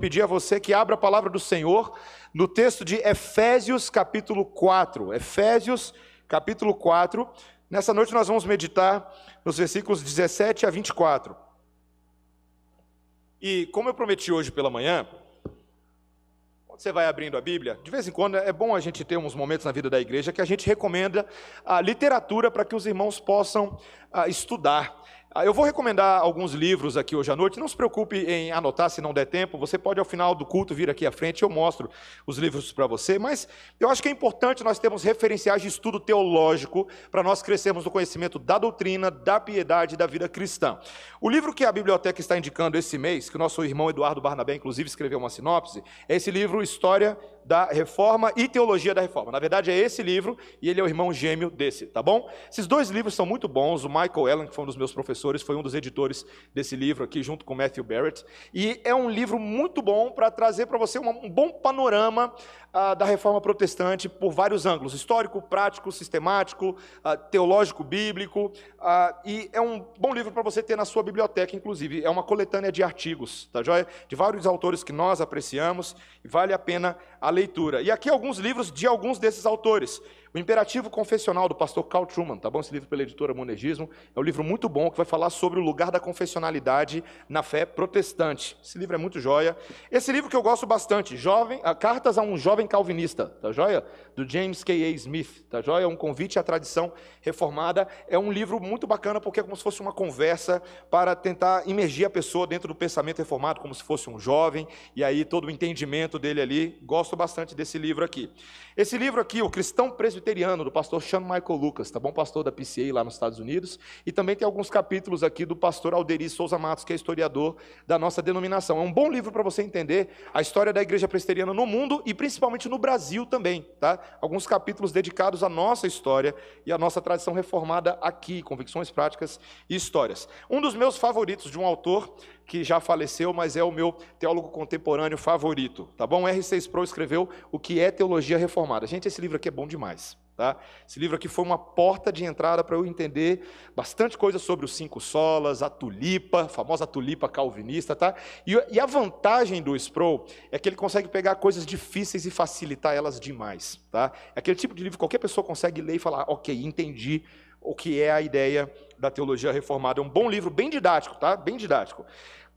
pedir a você que abra a palavra do Senhor no texto de Efésios capítulo 4. Efésios capítulo 4. Nessa noite nós vamos meditar nos versículos 17 a 24. E como eu prometi hoje pela manhã, quando você vai abrindo a Bíblia, de vez em quando é bom a gente ter uns momentos na vida da igreja que a gente recomenda a literatura para que os irmãos possam ah, estudar. Ah, eu vou recomendar alguns livros aqui hoje à noite. Não se preocupe em anotar se não der tempo. Você pode, ao final do culto, vir aqui à frente. Eu mostro os livros para você. Mas eu acho que é importante nós termos referenciais de estudo teológico para nós crescermos no conhecimento da doutrina, da piedade e da vida cristã. O livro que a biblioteca está indicando esse mês, que o nosso irmão Eduardo Barnabé, inclusive, escreveu uma sinopse, é esse livro História da Reforma e Teologia da Reforma. Na verdade, é esse livro e ele é o irmão gêmeo desse, tá bom? Esses dois livros são muito bons. O Michael Allen, que foi um dos meus professores, foi um dos editores desse livro aqui, junto com Matthew Barrett. E é um livro muito bom para trazer para você um bom panorama ah, da reforma protestante por vários ângulos: histórico, prático, sistemático, ah, teológico, bíblico. Ah, e é um bom livro para você ter na sua biblioteca, inclusive. É uma coletânea de artigos, tá joia? De vários autores que nós apreciamos e vale a pena a leitura. E aqui alguns livros de alguns desses autores. O Imperativo Confessional, do pastor Carl Truman, tá bom? Esse livro pela editora Monegismo. É um livro muito bom que vai falar sobre o lugar da confessionalidade na fé protestante. Esse livro é muito joia. Esse livro que eu gosto bastante, jovem, Cartas a um Jovem Calvinista, tá joia? Do James K.A. Smith, tá joia? Um convite à tradição reformada. É um livro muito bacana porque é como se fosse uma conversa para tentar imergir a pessoa dentro do pensamento reformado, como se fosse um jovem, e aí todo o entendimento dele ali. Gosto bastante desse livro aqui. Esse livro aqui, O Cristão Presbiteriano, presbiteriano, do pastor Sean Michael Lucas, tá bom? Pastor da PCA lá nos Estados Unidos. E também tem alguns capítulos aqui do pastor Alderi Souza Matos, que é historiador da nossa denominação. É um bom livro para você entender a história da igreja presbiteriana no mundo e principalmente no Brasil também, tá? Alguns capítulos dedicados à nossa história e à nossa tradição reformada aqui, convicções práticas e histórias. Um dos meus favoritos de um autor que já faleceu, mas é o meu teólogo contemporâneo favorito, tá bom? R6 Pro escreveu O que é teologia reformada. Gente, esse livro aqui é bom demais. Tá? Esse livro aqui foi uma porta de entrada para eu entender bastante coisa sobre os cinco solas, a tulipa, a famosa tulipa calvinista. Tá? E, e a vantagem do Sproul é que ele consegue pegar coisas difíceis e facilitar elas demais. Tá? É aquele tipo de livro que qualquer pessoa consegue ler e falar, ok, entendi o que é a ideia da teologia reformada. É um bom livro, bem didático, tá? Bem didático.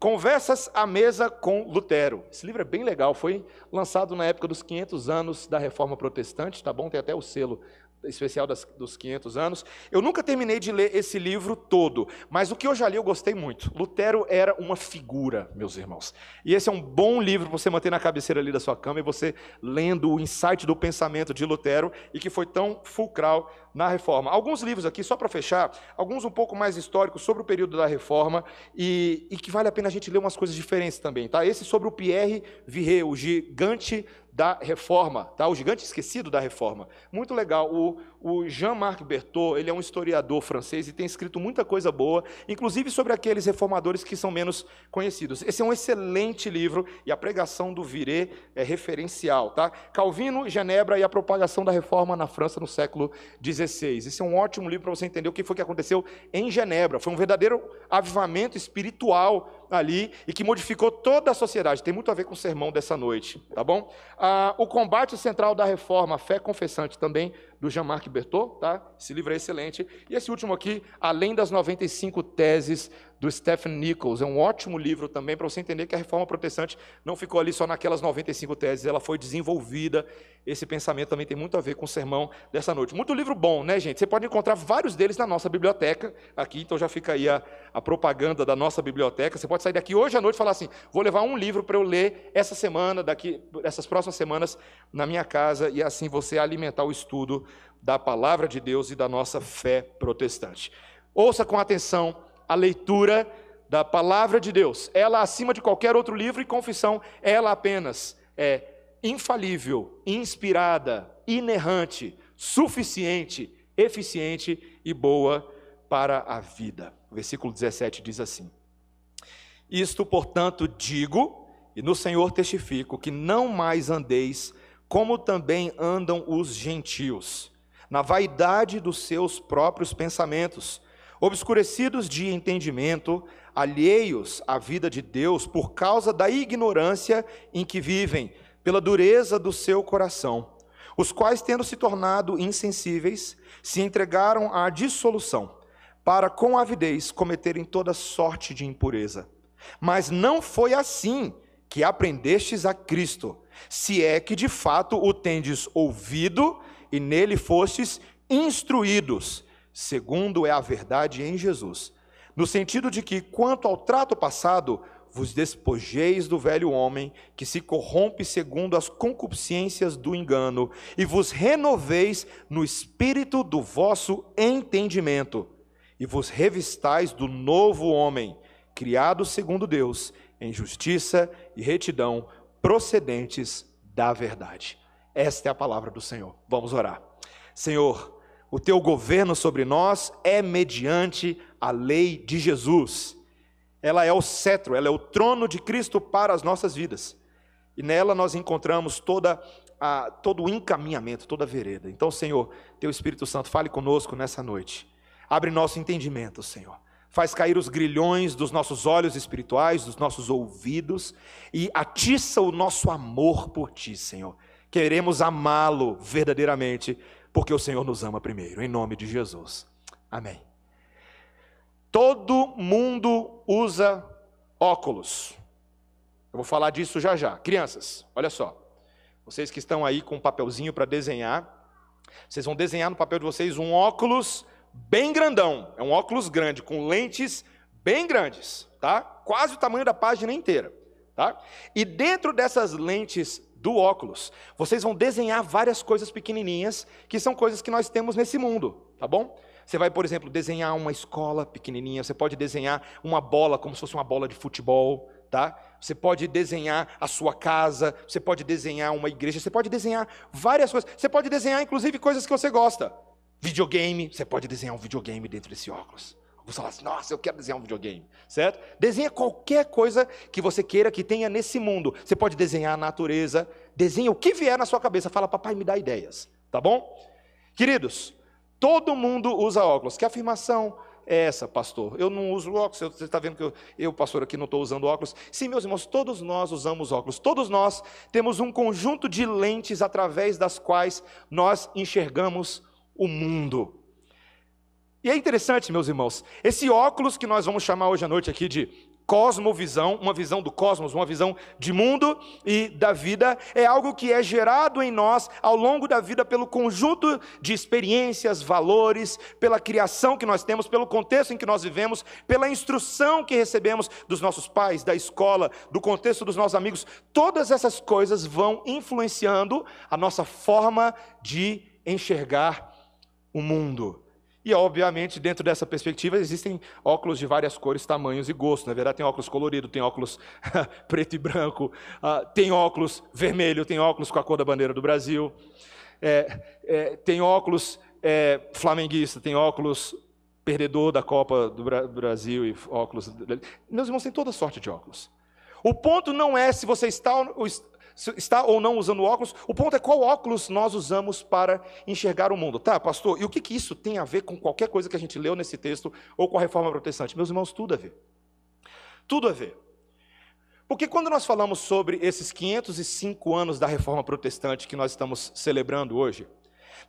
Conversas à mesa com Lutero. Esse livro é bem legal, foi lançado na época dos 500 anos da Reforma Protestante, tá bom? Tem até o selo especial das, dos 500 anos. Eu nunca terminei de ler esse livro todo, mas o que eu já li eu gostei muito. Lutero era uma figura, meus irmãos. E esse é um bom livro para você manter na cabeceira ali da sua cama e você lendo o insight do pensamento de Lutero e que foi tão fulcral na reforma. Alguns livros aqui, só para fechar, alguns um pouco mais históricos sobre o período da reforma e, e, que vale a pena a gente ler umas coisas diferentes também. Tá? Esse sobre o Pierre Viret, o gigante da reforma, tá? o gigante esquecido da reforma. Muito legal. O, o Jean-Marc Berthaud, ele é um historiador francês e tem escrito muita coisa boa, inclusive sobre aqueles reformadores que são menos conhecidos. Esse é um excelente livro e a pregação do Viret é referencial. Tá? Calvino, Genebra e a propagação da reforma na França no século XIX. Esse é um ótimo livro para você entender o que foi que aconteceu em Genebra. Foi um verdadeiro avivamento espiritual ali e que modificou toda a sociedade. Tem muito a ver com o sermão dessa noite, tá bom? Ah, o combate central da reforma, fé confessante, também do Jean-Marc Bertot, tá? Esse livro é excelente. E esse último aqui, Além das 95 Teses do Stephen Nichols. É um ótimo livro também para você entender que a reforma protestante não ficou ali só naquelas 95 teses, ela foi desenvolvida. Esse pensamento também tem muito a ver com o sermão dessa noite. Muito livro bom, né, gente? Você pode encontrar vários deles na nossa biblioteca aqui, então já fica aí a, a propaganda da nossa biblioteca. Você pode sair daqui hoje à noite e falar assim: vou levar um livro para eu ler essa semana, daqui, essas próximas semanas, na minha casa, e assim você alimentar o estudo da palavra de Deus e da nossa fé protestante. Ouça com atenção a leitura da palavra de Deus. Ela, acima de qualquer outro livro e confissão, ela apenas é infalível, inspirada, inerrante, suficiente, eficiente e boa para a vida. O versículo 17 diz assim: Isto, portanto, digo, e no Senhor testifico, que não mais andeis como também andam os gentios, na vaidade dos seus próprios pensamentos obscurecidos de entendimento, alheios à vida de Deus por causa da ignorância em que vivem, pela dureza do seu coração, os quais, tendo se tornado insensíveis, se entregaram à dissolução, para com avidez cometerem toda sorte de impureza. Mas não foi assim que aprendestes a Cristo, se é que de fato o tendes ouvido e nele fostes instruídos, segundo é a verdade em Jesus, no sentido de que, quanto ao trato passado, vos despojeis do velho homem, que se corrompe segundo as concupiscências do engano, e vos renoveis no espírito do vosso entendimento, e vos revistais do novo homem, criado segundo Deus, em justiça e retidão, procedentes da verdade. Esta é a palavra do Senhor. Vamos orar. Senhor, o teu governo sobre nós é mediante a lei de Jesus. Ela é o cetro, ela é o trono de Cristo para as nossas vidas. E nela nós encontramos toda a, todo o encaminhamento, toda a vereda. Então, Senhor, teu Espírito Santo, fale conosco nessa noite. Abre nosso entendimento, Senhor. Faz cair os grilhões dos nossos olhos espirituais, dos nossos ouvidos e atiça o nosso amor por ti, Senhor queremos amá-lo verdadeiramente, porque o Senhor nos ama primeiro, em nome de Jesus. Amém. Todo mundo usa óculos. Eu vou falar disso já já. Crianças, olha só. Vocês que estão aí com um papelzinho para desenhar, vocês vão desenhar no papel de vocês um óculos bem grandão. É um óculos grande, com lentes bem grandes, tá? Quase o tamanho da página inteira, tá? E dentro dessas lentes do óculos. Vocês vão desenhar várias coisas pequenininhas, que são coisas que nós temos nesse mundo, tá bom? Você vai, por exemplo, desenhar uma escola pequenininha, você pode desenhar uma bola como se fosse uma bola de futebol, tá? Você pode desenhar a sua casa, você pode desenhar uma igreja, você pode desenhar várias coisas. Você pode desenhar inclusive coisas que você gosta. Videogame, você pode desenhar um videogame dentro desse óculos. Você fala assim, nossa, eu quero desenhar um videogame, certo? Desenha qualquer coisa que você queira que tenha nesse mundo. Você pode desenhar a natureza, desenha o que vier na sua cabeça. Fala, papai, me dá ideias, tá bom? Queridos, todo mundo usa óculos. Que afirmação é essa, pastor? Eu não uso óculos, você está vendo que eu, eu, pastor, aqui não estou usando óculos. Sim, meus irmãos, todos nós usamos óculos. Todos nós temos um conjunto de lentes através das quais nós enxergamos o mundo. E é interessante, meus irmãos, esse óculos que nós vamos chamar hoje à noite aqui de cosmovisão, uma visão do cosmos, uma visão de mundo e da vida, é algo que é gerado em nós ao longo da vida pelo conjunto de experiências, valores, pela criação que nós temos, pelo contexto em que nós vivemos, pela instrução que recebemos dos nossos pais, da escola, do contexto dos nossos amigos. Todas essas coisas vão influenciando a nossa forma de enxergar o mundo. E, obviamente, dentro dessa perspectiva, existem óculos de várias cores, tamanhos e gostos. Na verdade, tem óculos colorido, tem óculos preto e branco, uh, tem óculos vermelho, tem óculos com a cor da bandeira do Brasil, é, é, tem óculos é, flamenguista, tem óculos perdedor da Copa do Bra Brasil e óculos. Meus irmãos, tem toda sorte de óculos. O ponto não é se você está está ou não usando óculos, o ponto é qual óculos nós usamos para enxergar o mundo. Tá, pastor, e o que, que isso tem a ver com qualquer coisa que a gente leu nesse texto ou com a reforma protestante? Meus irmãos, tudo a ver. Tudo a ver. Porque quando nós falamos sobre esses 505 anos da reforma protestante que nós estamos celebrando hoje,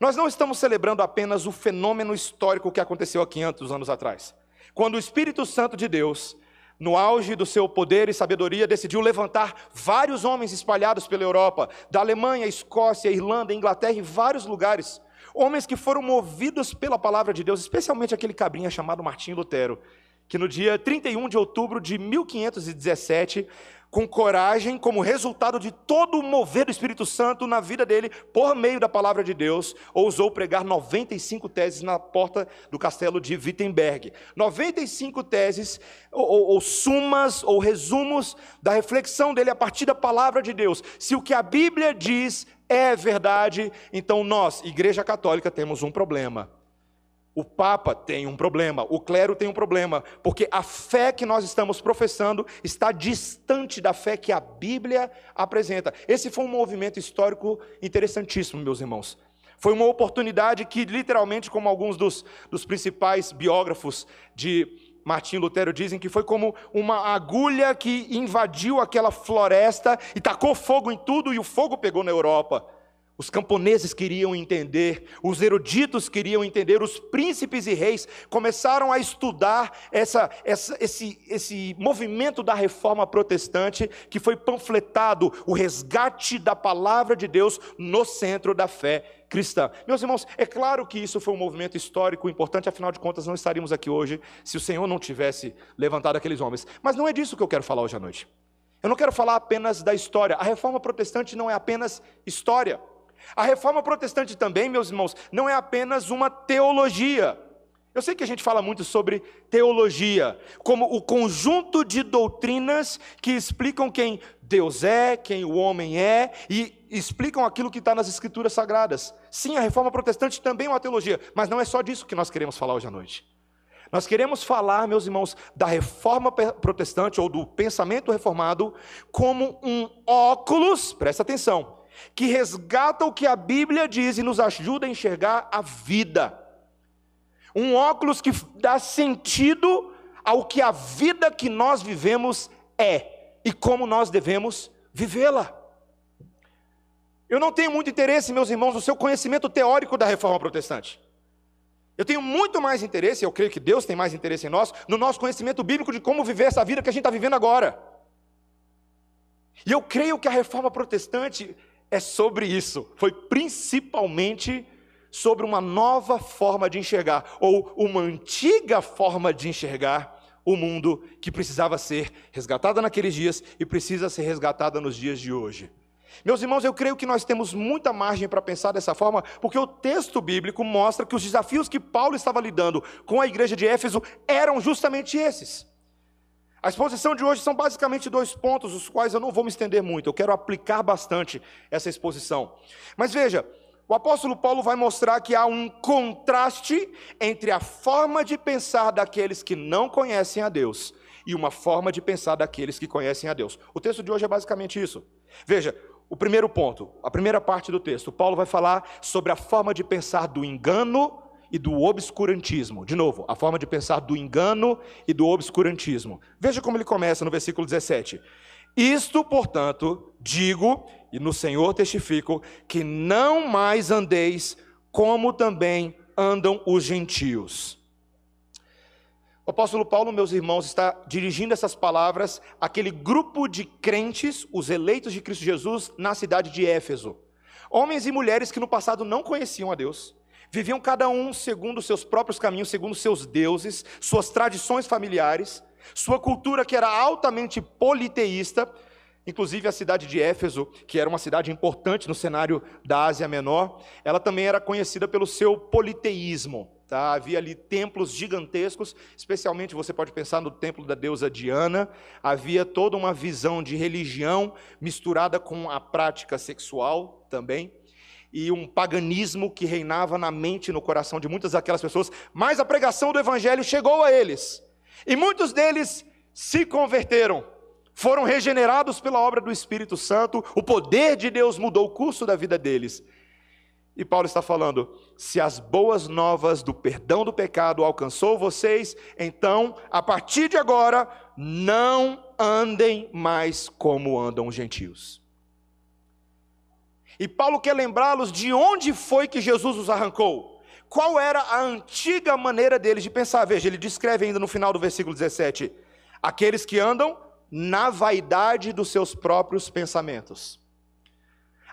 nós não estamos celebrando apenas o fenômeno histórico que aconteceu há 500 anos atrás. Quando o Espírito Santo de Deus no auge do seu poder e sabedoria, decidiu levantar vários homens espalhados pela Europa, da Alemanha, Escócia, Irlanda, Inglaterra e vários lugares. Homens que foram movidos pela palavra de Deus, especialmente aquele cabrinha chamado Martinho Lutero, que no dia 31 de outubro de 1517 com coragem, como resultado de todo o mover do Espírito Santo na vida dele, por meio da palavra de Deus, ousou pregar 95 teses na porta do castelo de Wittenberg. 95 teses, ou, ou, ou sumas, ou resumos da reflexão dele a partir da palavra de Deus. Se o que a Bíblia diz é verdade, então nós, Igreja Católica, temos um problema o Papa tem um problema, o clero tem um problema, porque a fé que nós estamos professando está distante da fé que a Bíblia apresenta. Esse foi um movimento histórico interessantíssimo, meus irmãos. Foi uma oportunidade que, literalmente, como alguns dos, dos principais biógrafos de Martim Lutero dizem que foi como uma agulha que invadiu aquela floresta e tacou fogo em tudo e o fogo pegou na Europa. Os camponeses queriam entender, os eruditos queriam entender, os príncipes e reis começaram a estudar essa, essa, esse, esse movimento da reforma protestante que foi panfletado, o resgate da palavra de Deus no centro da fé cristã. Meus irmãos, é claro que isso foi um movimento histórico importante, afinal de contas, não estaríamos aqui hoje se o Senhor não tivesse levantado aqueles homens. Mas não é disso que eu quero falar hoje à noite. Eu não quero falar apenas da história. A reforma protestante não é apenas história. A reforma protestante também, meus irmãos, não é apenas uma teologia. Eu sei que a gente fala muito sobre teologia, como o conjunto de doutrinas que explicam quem Deus é, quem o homem é, e explicam aquilo que está nas Escrituras Sagradas. Sim, a reforma protestante também é uma teologia, mas não é só disso que nós queremos falar hoje à noite. Nós queremos falar, meus irmãos, da reforma protestante ou do pensamento reformado como um óculos, presta atenção, que resgata o que a Bíblia diz e nos ajuda a enxergar a vida. Um óculos que dá sentido ao que a vida que nós vivemos é e como nós devemos vivê-la. Eu não tenho muito interesse, meus irmãos, no seu conhecimento teórico da reforma protestante. Eu tenho muito mais interesse, eu creio que Deus tem mais interesse em nós, no nosso conhecimento bíblico de como viver essa vida que a gente está vivendo agora. E eu creio que a reforma protestante é sobre isso. Foi principalmente sobre uma nova forma de enxergar, ou uma antiga forma de enxergar o mundo que precisava ser resgatada naqueles dias e precisa ser resgatada nos dias de hoje. Meus irmãos, eu creio que nós temos muita margem para pensar dessa forma, porque o texto bíblico mostra que os desafios que Paulo estava lidando com a igreja de Éfeso eram justamente esses. A exposição de hoje são basicamente dois pontos, os quais eu não vou me estender muito, eu quero aplicar bastante essa exposição. Mas veja, o apóstolo Paulo vai mostrar que há um contraste entre a forma de pensar daqueles que não conhecem a Deus e uma forma de pensar daqueles que conhecem a Deus. O texto de hoje é basicamente isso. Veja, o primeiro ponto, a primeira parte do texto, Paulo vai falar sobre a forma de pensar do engano e do obscurantismo. De novo, a forma de pensar do engano e do obscurantismo. Veja como ele começa no versículo 17. Isto, portanto, digo e no Senhor testifico que não mais andeis como também andam os gentios. O apóstolo Paulo, meus irmãos, está dirigindo essas palavras àquele grupo de crentes, os eleitos de Cristo Jesus, na cidade de Éfeso. Homens e mulheres que no passado não conheciam a Deus, Viviam cada um segundo seus próprios caminhos, segundo seus deuses, suas tradições familiares, sua cultura que era altamente politeísta, inclusive a cidade de Éfeso, que era uma cidade importante no cenário da Ásia Menor, ela também era conhecida pelo seu politeísmo. Tá? Havia ali templos gigantescos, especialmente você pode pensar no templo da deusa Diana. Havia toda uma visão de religião misturada com a prática sexual também e um paganismo que reinava na mente e no coração de muitas daquelas pessoas, mas a pregação do evangelho chegou a eles. E muitos deles se converteram, foram regenerados pela obra do Espírito Santo, o poder de Deus mudou o curso da vida deles. E Paulo está falando: se as boas novas do perdão do pecado alcançou vocês, então, a partir de agora, não andem mais como andam os gentios. E Paulo quer lembrá-los de onde foi que Jesus os arrancou. Qual era a antiga maneira deles de pensar? Veja, ele descreve ainda no final do versículo 17: aqueles que andam na vaidade dos seus próprios pensamentos.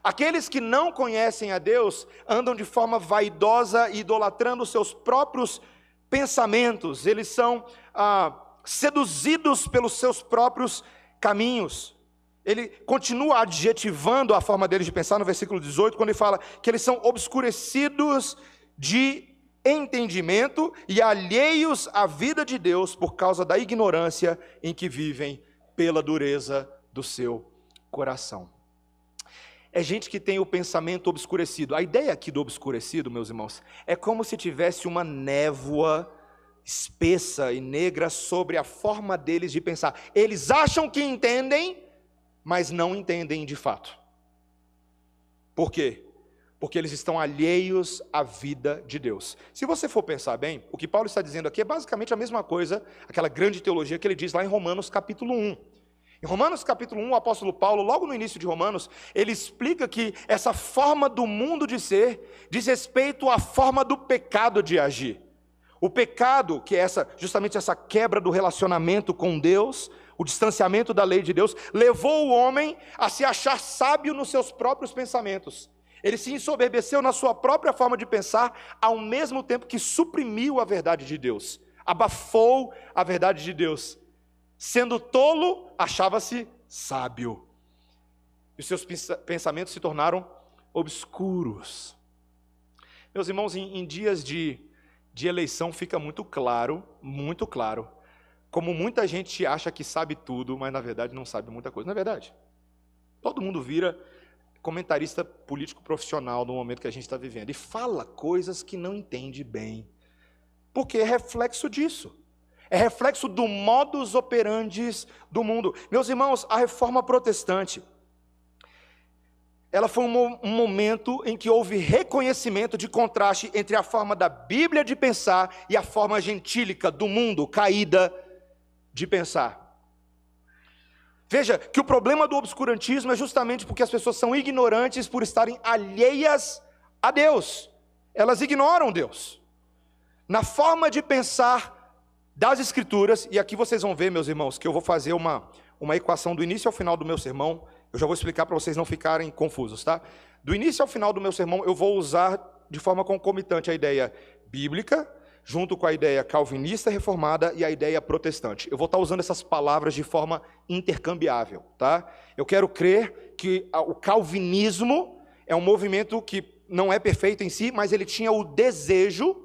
Aqueles que não conhecem a Deus andam de forma vaidosa, idolatrando os seus próprios pensamentos, eles são ah, seduzidos pelos seus próprios caminhos. Ele continua adjetivando a forma deles de pensar no versículo 18, quando ele fala que eles são obscurecidos de entendimento e alheios à vida de Deus por causa da ignorância em que vivem pela dureza do seu coração. É gente que tem o pensamento obscurecido. A ideia aqui do obscurecido, meus irmãos, é como se tivesse uma névoa espessa e negra sobre a forma deles de pensar. Eles acham que entendem, mas não entendem de fato. Por quê? porque eles estão alheios à vida de Deus. Se você for pensar bem, o que Paulo está dizendo aqui é basicamente a mesma coisa, aquela grande teologia que ele diz lá em Romanos capítulo 1. Em Romanos capítulo 1, o apóstolo Paulo, logo no início de Romanos, ele explica que essa forma do mundo de ser diz respeito à forma do pecado de agir. O pecado, que é essa, justamente essa quebra do relacionamento com Deus, o distanciamento da lei de Deus, levou o homem a se achar sábio nos seus próprios pensamentos. Ele se ensoberbeceu na sua própria forma de pensar, ao mesmo tempo que suprimiu a verdade de Deus, abafou a verdade de Deus. Sendo tolo, achava-se sábio. E os seus pensamentos se tornaram obscuros. Meus irmãos, em, em dias de, de eleição fica muito claro, muito claro, como muita gente acha que sabe tudo, mas na verdade não sabe muita coisa. Não é verdade? Todo mundo vira comentarista político profissional no momento que a gente está vivendo e fala coisas que não entende bem, porque é reflexo disso é reflexo do modus operandi do mundo. Meus irmãos, a reforma protestante, ela foi um, momento em que houve reconhecimento de contraste entre a forma da Bíblia de pensar e a forma gentílica do mundo caída de pensar. Veja que o problema do obscurantismo é justamente porque as pessoas são ignorantes por estarem alheias a Deus. Elas ignoram Deus. Na forma de pensar das Escrituras, e aqui vocês vão ver, meus irmãos, que eu vou fazer uma, uma equação do início ao final do meu sermão. Eu já vou explicar para vocês não ficarem confusos, tá? Do início ao final do meu sermão, eu vou usar de forma concomitante a ideia bíblica, junto com a ideia calvinista reformada e a ideia protestante. Eu vou estar usando essas palavras de forma intercambiável, tá? Eu quero crer que o calvinismo é um movimento que não é perfeito em si, mas ele tinha o desejo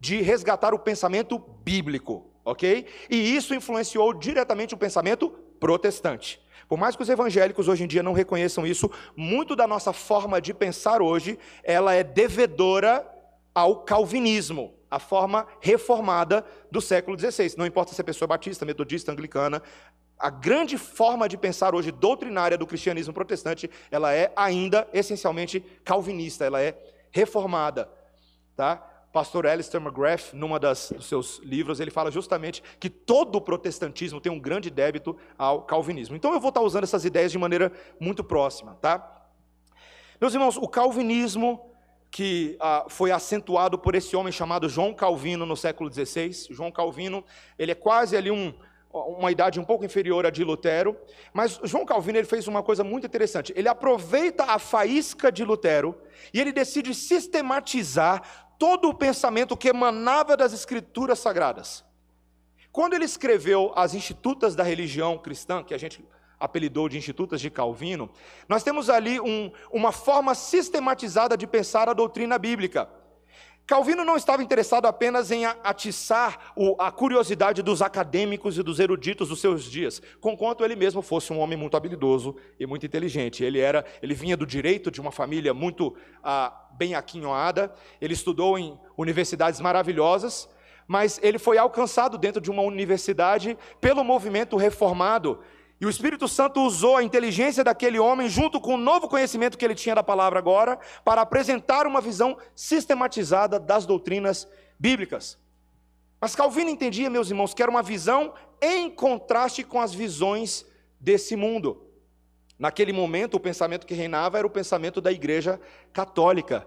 de resgatar o pensamento bíblico, ok? E isso influenciou diretamente o pensamento protestante. Por mais que os evangélicos hoje em dia não reconheçam isso, muito da nossa forma de pensar hoje, ela é devedora ao calvinismo, a forma reformada do século XVI. Não importa se é pessoa batista, metodista, anglicana, a grande forma de pensar hoje doutrinária do cristianismo protestante, ela é ainda essencialmente calvinista, ela é reformada, tá? pastor Alistair McGrath, numa das dos seus livros, ele fala justamente que todo o protestantismo tem um grande débito ao calvinismo. Então eu vou estar usando essas ideias de maneira muito próxima, tá? Meus irmãos, o calvinismo que ah, foi acentuado por esse homem chamado João Calvino no século XVI. João Calvino, ele é quase ali um, uma idade um pouco inferior à de Lutero, mas João Calvino ele fez uma coisa muito interessante. Ele aproveita a faísca de Lutero e ele decide sistematizar todo o pensamento que emanava das escrituras sagradas. Quando ele escreveu as Institutas da Religião Cristã, que a gente apelidou de Institutas de Calvino, nós temos ali um, uma forma sistematizada de pensar a doutrina bíblica. Calvino não estava interessado apenas em atiçar a curiosidade dos acadêmicos e dos eruditos dos seus dias, conquanto ele mesmo fosse um homem muito habilidoso e muito inteligente. Ele era, ele vinha do direito de uma família muito ah, bem aquinhoada, ele estudou em universidades maravilhosas, mas ele foi alcançado dentro de uma universidade pelo movimento reformado e o Espírito Santo usou a inteligência daquele homem, junto com o novo conhecimento que ele tinha da palavra agora, para apresentar uma visão sistematizada das doutrinas bíblicas. Mas Calvino entendia, meus irmãos, que era uma visão em contraste com as visões desse mundo. Naquele momento, o pensamento que reinava era o pensamento da igreja católica.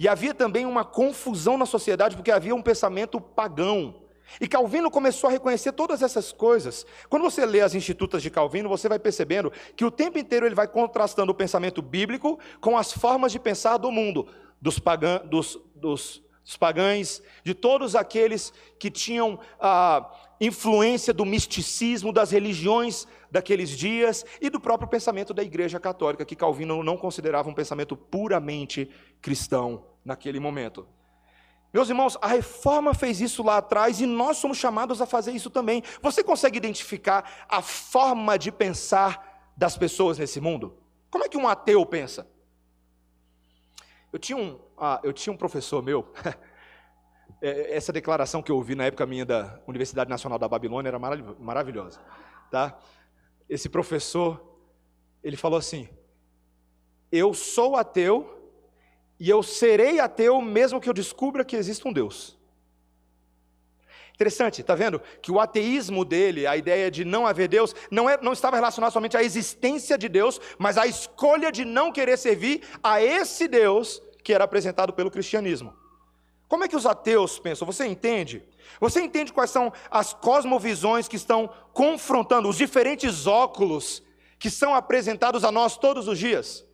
E havia também uma confusão na sociedade, porque havia um pensamento pagão. E Calvino começou a reconhecer todas essas coisas. Quando você lê as Institutas de Calvino, você vai percebendo que o tempo inteiro ele vai contrastando o pensamento bíblico com as formas de pensar do mundo, dos, pagã, dos, dos, dos pagães, de todos aqueles que tinham a influência do misticismo, das religiões daqueles dias e do próprio pensamento da Igreja Católica, que Calvino não considerava um pensamento puramente cristão naquele momento. Meus irmãos, a reforma fez isso lá atrás e nós somos chamados a fazer isso também. Você consegue identificar a forma de pensar das pessoas nesse mundo? Como é que um ateu pensa? Eu tinha um, ah, eu tinha um professor meu, é, essa declaração que eu ouvi na época minha da Universidade Nacional da Babilônia era maravilhosa. Tá? Esse professor, ele falou assim: Eu sou ateu e eu serei ateu mesmo que eu descubra que existe um Deus. Interessante, está vendo? Que o ateísmo dele, a ideia de não haver Deus, não, é, não estava relacionado somente à existência de Deus, mas à escolha de não querer servir a esse Deus que era apresentado pelo cristianismo. Como é que os ateus pensam? Você entende? Você entende quais são as cosmovisões que estão confrontando os diferentes óculos que são apresentados a nós todos os dias?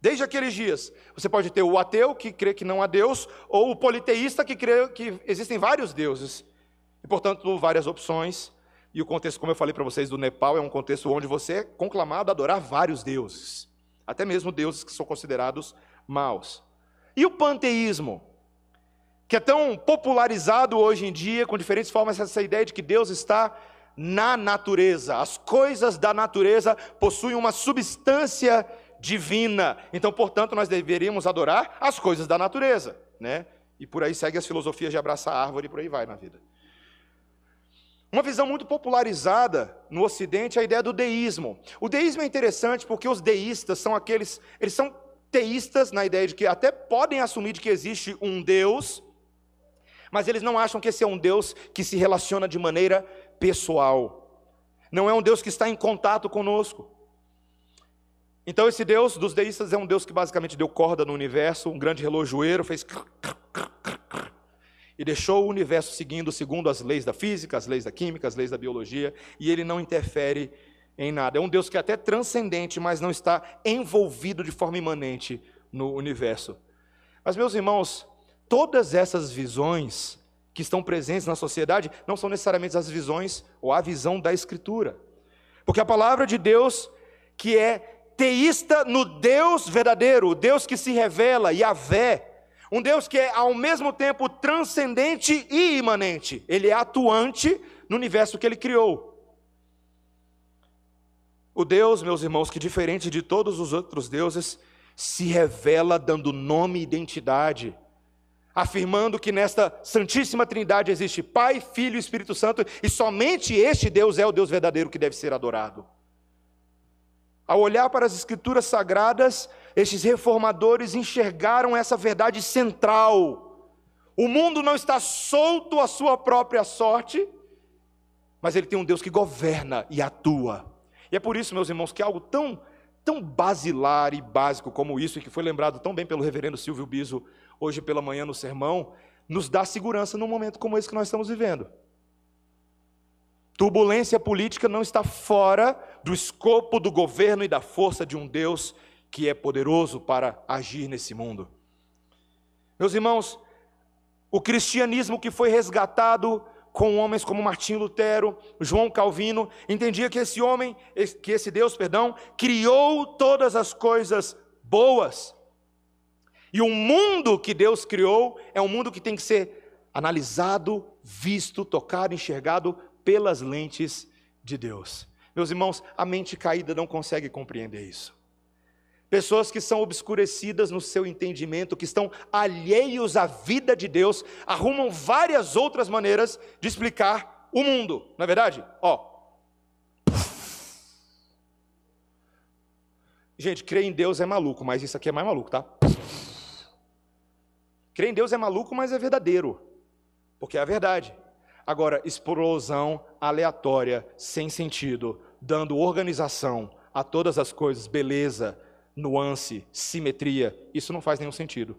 Desde aqueles dias, você pode ter o ateu que crê que não há Deus, ou o politeísta que crê que existem vários deuses. E, portanto, várias opções. E o contexto, como eu falei para vocês, do Nepal é um contexto onde você é conclamado a adorar vários deuses, até mesmo deuses que são considerados maus. E o panteísmo, que é tão popularizado hoje em dia, com diferentes formas, essa ideia de que Deus está na natureza. As coisas da natureza possuem uma substância divina. Então, portanto, nós deveríamos adorar as coisas da natureza, né? E por aí segue as filosofias de abraçar a árvore e por aí vai na vida. Uma visão muito popularizada no Ocidente é a ideia do deísmo. O deísmo é interessante porque os deístas são aqueles, eles são teístas na ideia de que até podem assumir de que existe um Deus, mas eles não acham que esse é um Deus que se relaciona de maneira pessoal. Não é um Deus que está em contato conosco. Então esse Deus dos deístas é um Deus que basicamente deu corda no universo, um grande relojoeiro, fez e deixou o universo seguindo segundo as leis da física, as leis da química, as leis da biologia, e ele não interfere em nada. É um Deus que é até transcendente, mas não está envolvido de forma imanente no universo. Mas, meus irmãos, todas essas visões que estão presentes na sociedade não são necessariamente as visões ou a visão da Escritura. Porque a palavra de Deus, que é teísta no Deus verdadeiro, o Deus que se revela, Yahvé, um Deus que é ao mesmo tempo transcendente e imanente. Ele é atuante no universo que ele criou. O Deus, meus irmãos, que diferente de todos os outros deuses, se revela dando nome e identidade, afirmando que nesta Santíssima Trindade existe Pai, Filho e Espírito Santo, e somente este Deus é o Deus verdadeiro que deve ser adorado. Ao olhar para as Escrituras sagradas, estes reformadores enxergaram essa verdade central. O mundo não está solto à sua própria sorte, mas ele tem um Deus que governa e atua. E é por isso, meus irmãos, que algo tão, tão basilar e básico como isso, e que foi lembrado tão bem pelo reverendo Silvio Biso hoje pela manhã no sermão, nos dá segurança num momento como esse que nós estamos vivendo. Turbulência política não está fora do escopo do governo e da força de um Deus que é poderoso para agir nesse mundo. Meus irmãos, o cristianismo que foi resgatado com homens como Martinho Lutero, João Calvino, entendia que esse homem, que esse Deus, perdão, criou todas as coisas boas. E o mundo que Deus criou é um mundo que tem que ser analisado, visto, tocado, enxergado pelas lentes de Deus. Meus irmãos, a mente caída não consegue compreender isso. Pessoas que são obscurecidas no seu entendimento, que estão alheios à vida de Deus, arrumam várias outras maneiras de explicar o mundo. Não é verdade? Ó. Gente, crer em Deus é maluco, mas isso aqui é mais maluco, tá? Crer em Deus é maluco, mas é verdadeiro. Porque é a verdade. Agora, explosão aleatória, sem sentido, dando organização a todas as coisas, beleza, nuance, simetria, isso não faz nenhum sentido.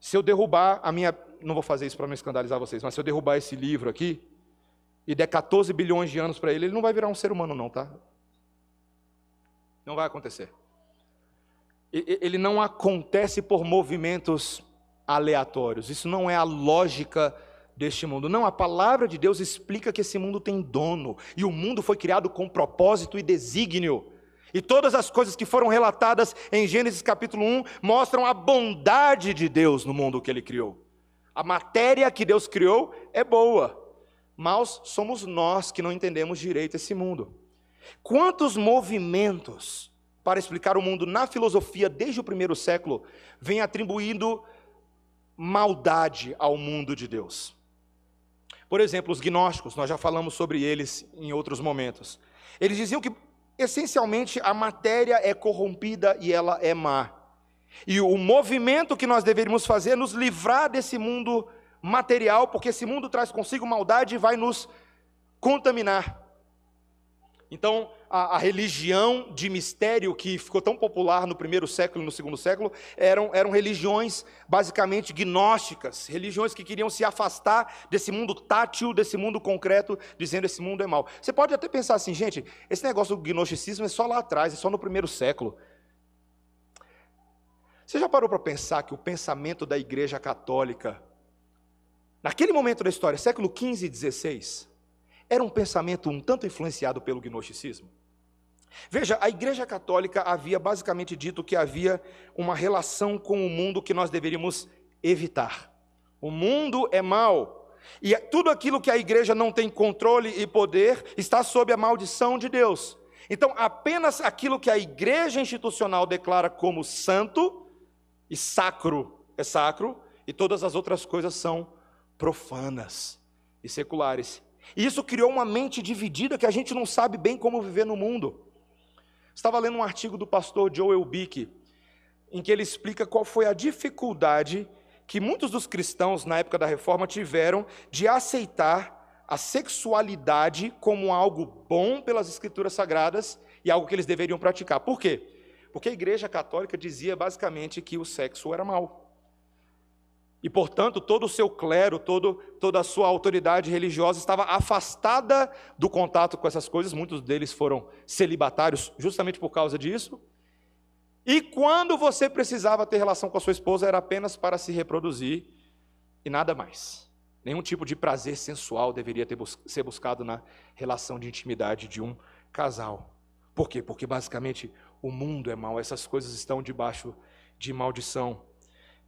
Se eu derrubar a minha. Não vou fazer isso para não escandalizar vocês, mas se eu derrubar esse livro aqui e der 14 bilhões de anos para ele, ele não vai virar um ser humano, não, tá? Não vai acontecer. Ele não acontece por movimentos aleatórios. Isso não é a lógica deste mundo. Não, a palavra de Deus explica que esse mundo tem dono e o mundo foi criado com propósito e desígnio. E todas as coisas que foram relatadas em Gênesis capítulo 1 mostram a bondade de Deus no mundo que ele criou. A matéria que Deus criou é boa, mas somos nós que não entendemos direito esse mundo. Quantos movimentos para explicar o mundo na filosofia desde o primeiro século vêm atribuindo maldade ao mundo de Deus? Por exemplo, os gnósticos, nós já falamos sobre eles em outros momentos. Eles diziam que essencialmente a matéria é corrompida e ela é má. E o movimento que nós deveríamos fazer é nos livrar desse mundo material, porque esse mundo traz consigo maldade e vai nos contaminar. Então, a, a, religião de mistério que ficou tão popular no primeiro século e no segundo século eram, eram religiões basicamente gnósticas, religiões que queriam se afastar desse mundo tátil, desse mundo concreto, dizendo esse mundo é mau. Você pode até pensar assim, gente, esse negócio do gnosticismo é só lá atrás, é só no primeiro século. Você já parou para pensar que o pensamento da Igreja Católica, naquele momento da história, século XV e XVI, era um pensamento um tanto influenciado pelo gnosticismo? Veja, a Igreja Católica havia basicamente dito que havia uma relação com o mundo que nós deveríamos evitar. O mundo é mau, e tudo aquilo que a igreja não tem controle e poder está sob a maldição de Deus. Então, apenas aquilo que a igreja institucional declara como santo e sacro é sacro, e todas as outras coisas são profanas e seculares. E isso criou uma mente dividida que a gente não sabe bem como viver no mundo. Estava lendo um artigo do pastor Joel Bick, em que ele explica qual foi a dificuldade que muitos dos cristãos na época da reforma tiveram de aceitar a sexualidade como algo bom pelas escrituras sagradas e algo que eles deveriam praticar. Por quê? Porque a Igreja Católica dizia basicamente que o sexo era mal. E, portanto, todo o seu clero, todo, toda a sua autoridade religiosa estava afastada do contato com essas coisas. Muitos deles foram celibatários justamente por causa disso. E quando você precisava ter relação com a sua esposa, era apenas para se reproduzir e nada mais. Nenhum tipo de prazer sensual deveria ter, ser buscado na relação de intimidade de um casal. Por quê? Porque basicamente o mundo é mau, essas coisas estão debaixo de maldição.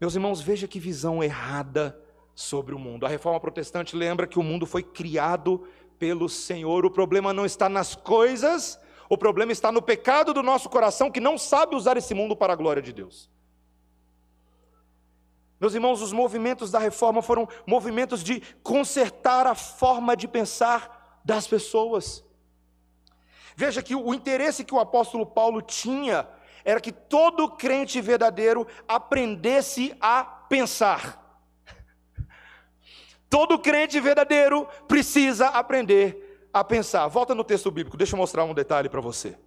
Meus irmãos, veja que visão errada sobre o mundo. A reforma protestante lembra que o mundo foi criado pelo Senhor. O problema não está nas coisas, o problema está no pecado do nosso coração que não sabe usar esse mundo para a glória de Deus. Meus irmãos, os movimentos da reforma foram movimentos de consertar a forma de pensar das pessoas. Veja que o interesse que o apóstolo Paulo tinha era que todo crente verdadeiro aprendesse a pensar. Todo crente verdadeiro precisa aprender a pensar. Volta no texto bíblico, deixa eu mostrar um detalhe para você.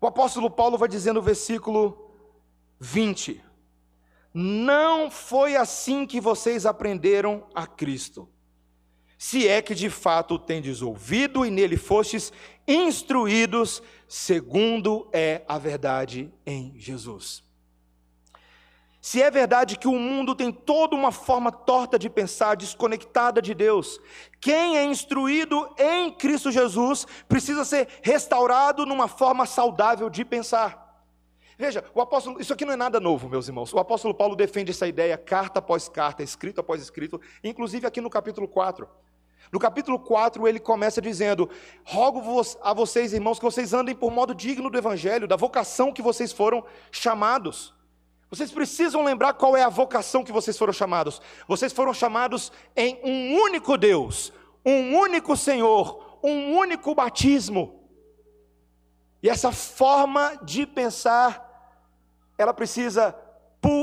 O apóstolo Paulo vai dizer no versículo 20: Não foi assim que vocês aprenderam a Cristo se é que de fato tendes ouvido e nele fostes instruídos, segundo é a verdade em Jesus. Se é verdade que o mundo tem toda uma forma torta de pensar, desconectada de Deus, quem é instruído em Cristo Jesus precisa ser restaurado numa forma saudável de pensar. Veja, o apóstolo, isso aqui não é nada novo, meus irmãos. O apóstolo Paulo defende essa ideia carta após carta, escrito após escrito, inclusive aqui no capítulo 4. No capítulo 4, ele começa dizendo: Rogo a vocês, irmãos, que vocês andem por modo digno do evangelho, da vocação que vocês foram chamados. Vocês precisam lembrar qual é a vocação que vocês foram chamados. Vocês foram chamados em um único Deus, um único Senhor, um único batismo. E essa forma de pensar, ela precisa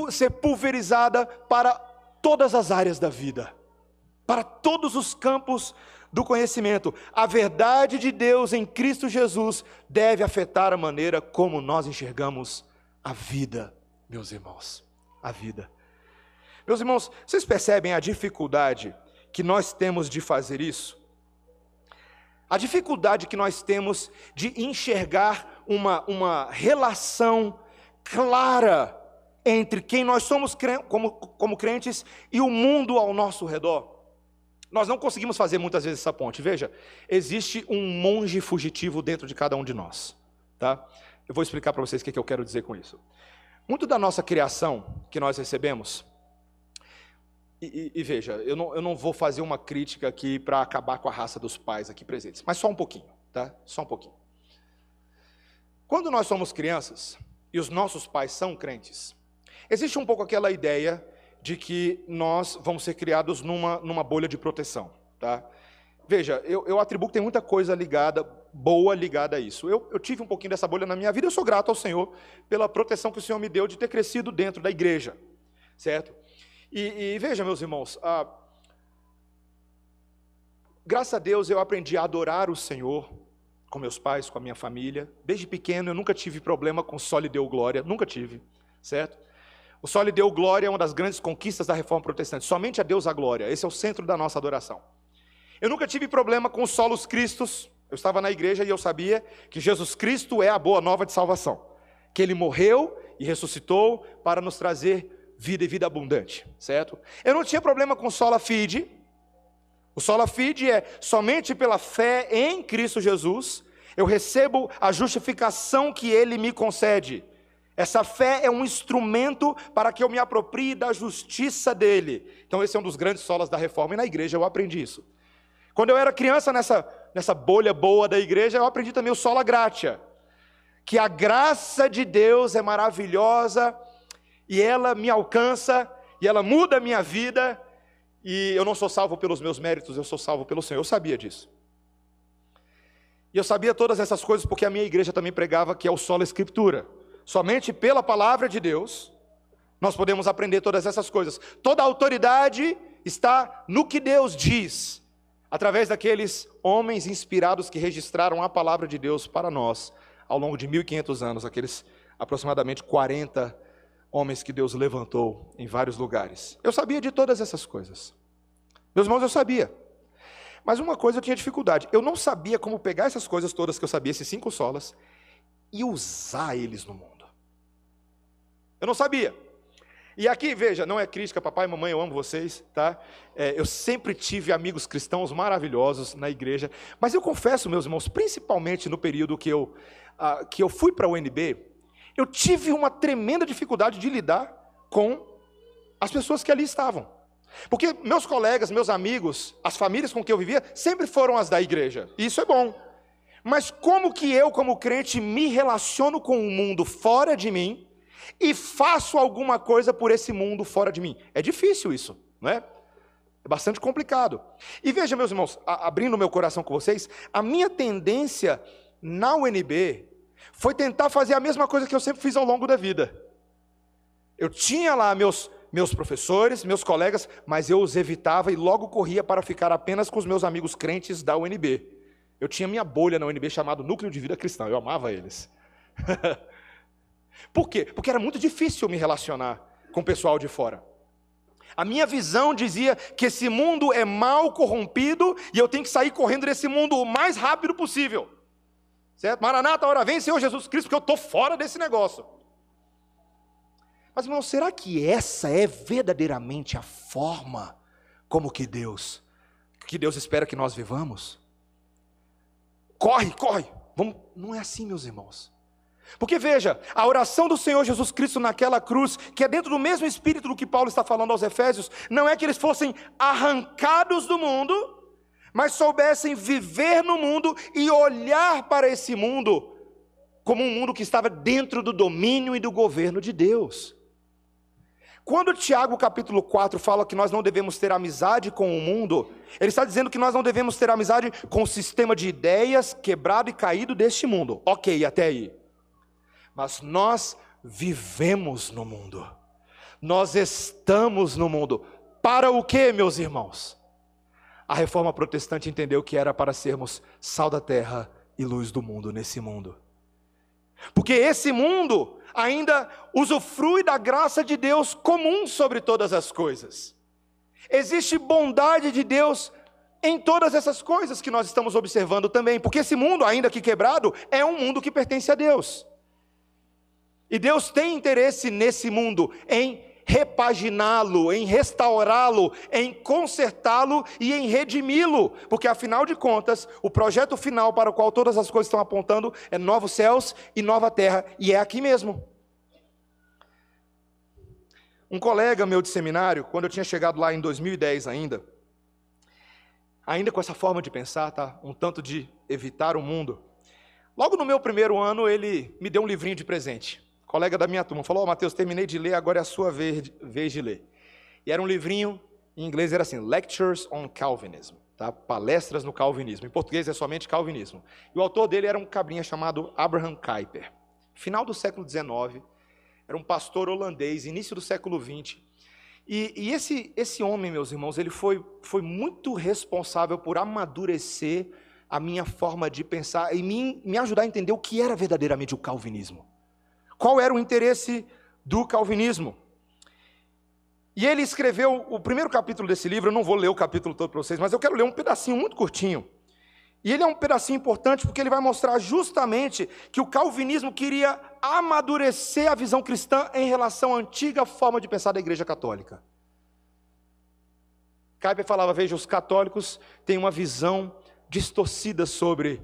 ser pulverizada para todas as áreas da vida para todos os campos do conhecimento. A verdade de Deus em Cristo Jesus deve afetar a maneira como nós enxergamos a vida, meus irmãos. A vida. Meus irmãos, vocês percebem a dificuldade que nós temos de fazer isso? A dificuldade que nós temos de enxergar uma, uma relação clara entre quem nós somos como, como crentes e o mundo ao nosso redor. Nós não conseguimos fazer muitas vezes essa ponte. Veja, existe um monge fugitivo dentro de cada um de nós. Tá? Eu vou explicar para vocês o que, eu quero dizer com isso. Muito da nossa criação que nós recebemos, e, e, e veja, eu não, eu não vou fazer uma crítica aqui para acabar com a raça dos pais aqui presentes, mas só um pouquinho, tá? Só um pouquinho. Quando nós somos crianças e os nossos pais são crentes, existe um pouco aquela ideia de que nós vamos ser criados numa, numa bolha de proteção. Tá? Veja, eu, eu atribuo que tem muita coisa ligada, boa ligada a isso. Eu, eu, tive um pouquinho dessa bolha na minha vida, eu sou grato ao Senhor pela proteção que o Senhor me deu de ter crescido dentro da igreja, certo? E, e veja, meus irmãos, ah, graças a Deus eu aprendi a adorar o Senhor com meus pais, com a minha família. Desde pequeno eu nunca tive problema com só lhe deu glória, nunca tive, certo? O só lhe deu glória é uma das grandes conquistas da reforma protestante. Somente a Deus a glória. Esse é o centro da nossa adoração. Eu nunca tive problema com os solos cristos. Eu estava na igreja e eu sabia que Jesus Cristo é a boa nova de salvação. Que ele morreu e ressuscitou para nos trazer vida e vida abundante, certo? Eu não tinha problema com sola fide. O sola fide é somente pela fé em Cristo Jesus eu recebo a justificação que ele me concede. Essa fé é um instrumento para que eu me aproprie da justiça dele. Então, esse é um dos grandes solas da reforma, e na igreja eu aprendi isso. Quando eu era criança, nessa, nessa bolha boa da igreja, eu aprendi também o sola gratia, que a graça de Deus é maravilhosa e ela me alcança e ela muda a minha vida. E eu não sou salvo pelos meus méritos, eu sou salvo pelo Senhor. Eu sabia disso. E eu sabia todas essas coisas porque a minha igreja também pregava que é o solo escritura. Somente pela palavra de Deus nós podemos aprender todas essas coisas. Toda autoridade está no que Deus diz através daqueles homens inspirados que registraram a palavra de Deus para nós ao longo de 1500 anos, aqueles aproximadamente 40 homens que Deus levantou em vários lugares. Eu sabia de todas essas coisas. Meus irmãos, eu sabia. Mas uma coisa eu tinha dificuldade. Eu não sabia como pegar essas coisas todas que eu sabia, esses cinco solas, e usar eles no mundo. Eu não sabia. E aqui, veja, não é crítica, papai e mamãe, eu amo vocês, tá? É, eu sempre tive amigos cristãos maravilhosos na igreja, mas eu confesso, meus irmãos, principalmente no período que eu, ah, que eu fui para a UNB, eu tive uma tremenda dificuldade de lidar com as pessoas que ali estavam. Porque meus colegas, meus amigos, as famílias com que eu vivia, sempre foram as da igreja. E isso é bom. Mas como que eu, como crente, me relaciono com o mundo fora de mim e faço alguma coisa por esse mundo fora de mim. É difícil isso, não é? É bastante complicado. E veja, meus irmãos, abrindo meu coração com vocês, a minha tendência na UNB foi tentar fazer a mesma coisa que eu sempre fiz ao longo da vida. Eu tinha lá meus, meus professores, meus colegas, mas eu os evitava e logo corria para ficar apenas com os meus amigos crentes da UNB. Eu tinha minha bolha na UNB chamado Núcleo de Vida Cristã, eu amava eles. Por quê? Porque era muito difícil me relacionar com o pessoal de fora. A minha visão dizia que esse mundo é mal corrompido e eu tenho que sair correndo desse mundo o mais rápido possível. Certo? Maranata, hora vem, Senhor Jesus Cristo, porque eu estou fora desse negócio. Mas, irmão, será que essa é verdadeiramente a forma como que Deus, que Deus espera que nós vivamos? Corre, corre. Vamos. Não é assim, meus irmãos. Porque veja, a oração do Senhor Jesus Cristo naquela cruz, que é dentro do mesmo espírito do que Paulo está falando aos Efésios, não é que eles fossem arrancados do mundo, mas soubessem viver no mundo e olhar para esse mundo como um mundo que estava dentro do domínio e do governo de Deus. Quando Tiago capítulo 4 fala que nós não devemos ter amizade com o mundo, ele está dizendo que nós não devemos ter amizade com o sistema de ideias quebrado e caído deste mundo. Ok, até aí mas nós vivemos no mundo. Nós estamos no mundo. Para o que, meus irmãos? A reforma protestante entendeu que era para sermos sal da terra e luz do mundo nesse mundo. Porque esse mundo ainda usufrui da graça de Deus comum sobre todas as coisas. Existe bondade de Deus em todas essas coisas que nós estamos observando também, porque esse mundo, ainda que quebrado, é um mundo que pertence a Deus. E Deus tem interesse nesse mundo em repaginá-lo, em restaurá-lo, em consertá-lo e em redimi-lo, porque afinal de contas, o projeto final para o qual todas as coisas estão apontando é novos céus e nova terra, e é aqui mesmo. Um colega meu de seminário, quando eu tinha chegado lá em 2010 ainda, ainda com essa forma de pensar, tá? Um tanto de evitar o mundo. Logo no meu primeiro ano, ele me deu um livrinho de presente colega da minha turma, falou: oh, Mateus, terminei de ler, agora é a sua vez, vez de ler. E era um livrinho, em inglês era assim: Lectures on Calvinism. tá? Palestras no Calvinismo. Em português é somente Calvinismo. E o autor dele era um cabrinha chamado Abraham Kuyper. Final do século XIX, era um pastor holandês, início do século XX. E, e esse, esse homem, meus irmãos, ele foi, foi muito responsável por amadurecer a minha forma de pensar e me, me ajudar a entender o que era verdadeiramente o calvinismo. Qual era o interesse do calvinismo? E ele escreveu o primeiro capítulo desse livro, eu não vou ler o capítulo todo para vocês, mas eu quero ler um pedacinho muito curtinho. E ele é um pedacinho importante porque ele vai mostrar justamente que o calvinismo queria amadurecer a visão cristã em relação à antiga forma de pensar da Igreja Católica. Kuyper falava: veja, os católicos têm uma visão distorcida sobre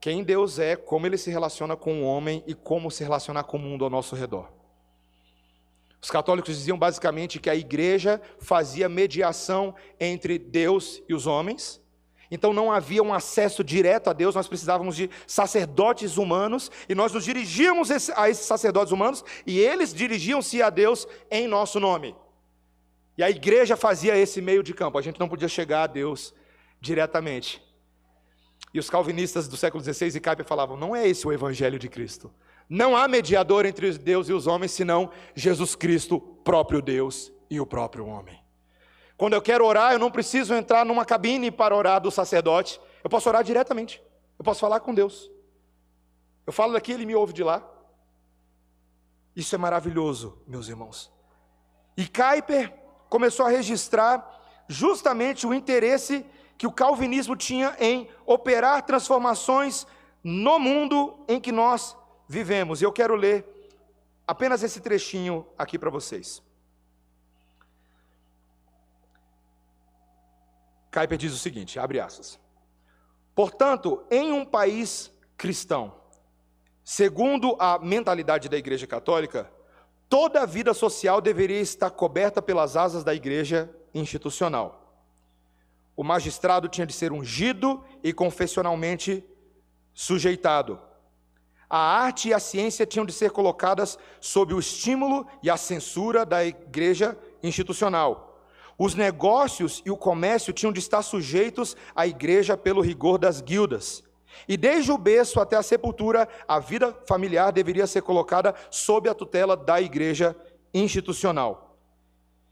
quem Deus é, como ele se relaciona com o homem e como se relacionar com o mundo ao nosso redor. Os católicos diziam basicamente que a igreja fazia mediação entre Deus e os homens. Então não havia um acesso direto a Deus, nós precisávamos de sacerdotes humanos e nós nos dirigíamos a esses sacerdotes humanos e eles dirigiam-se a Deus em nosso nome. E a igreja fazia esse meio de campo, a gente não podia chegar a Deus diretamente. E os calvinistas do século XVI e Kuyper falavam: não é esse o evangelho de Cristo. Não há mediador entre Deus e os homens, senão Jesus Cristo, próprio Deus e o próprio homem. Quando eu quero orar, eu não preciso entrar numa cabine para orar do sacerdote. Eu posso orar diretamente. Eu posso falar com Deus. Eu falo daqui, ele me ouve de lá. Isso é maravilhoso, meus irmãos. E Kuyper começou a registrar justamente o interesse que o calvinismo tinha em operar transformações no mundo em que nós vivemos. E eu quero ler apenas esse trechinho aqui para vocês. Kuyper diz o seguinte, abre aspas. Portanto, em um país cristão, segundo a mentalidade da Igreja Católica, toda a vida social deveria estar coberta pelas asas da igreja institucional o magistrado tinha de ser ungido e confessionalmente sujeitado. A arte e a ciência tinham de ser colocadas sob o estímulo e a censura da igreja institucional. Os negócios e o comércio tinham de estar sujeitos à igreja pelo rigor das guildas. E desde o berço até a sepultura, a vida familiar deveria ser colocada sob a tutela da igreja institucional.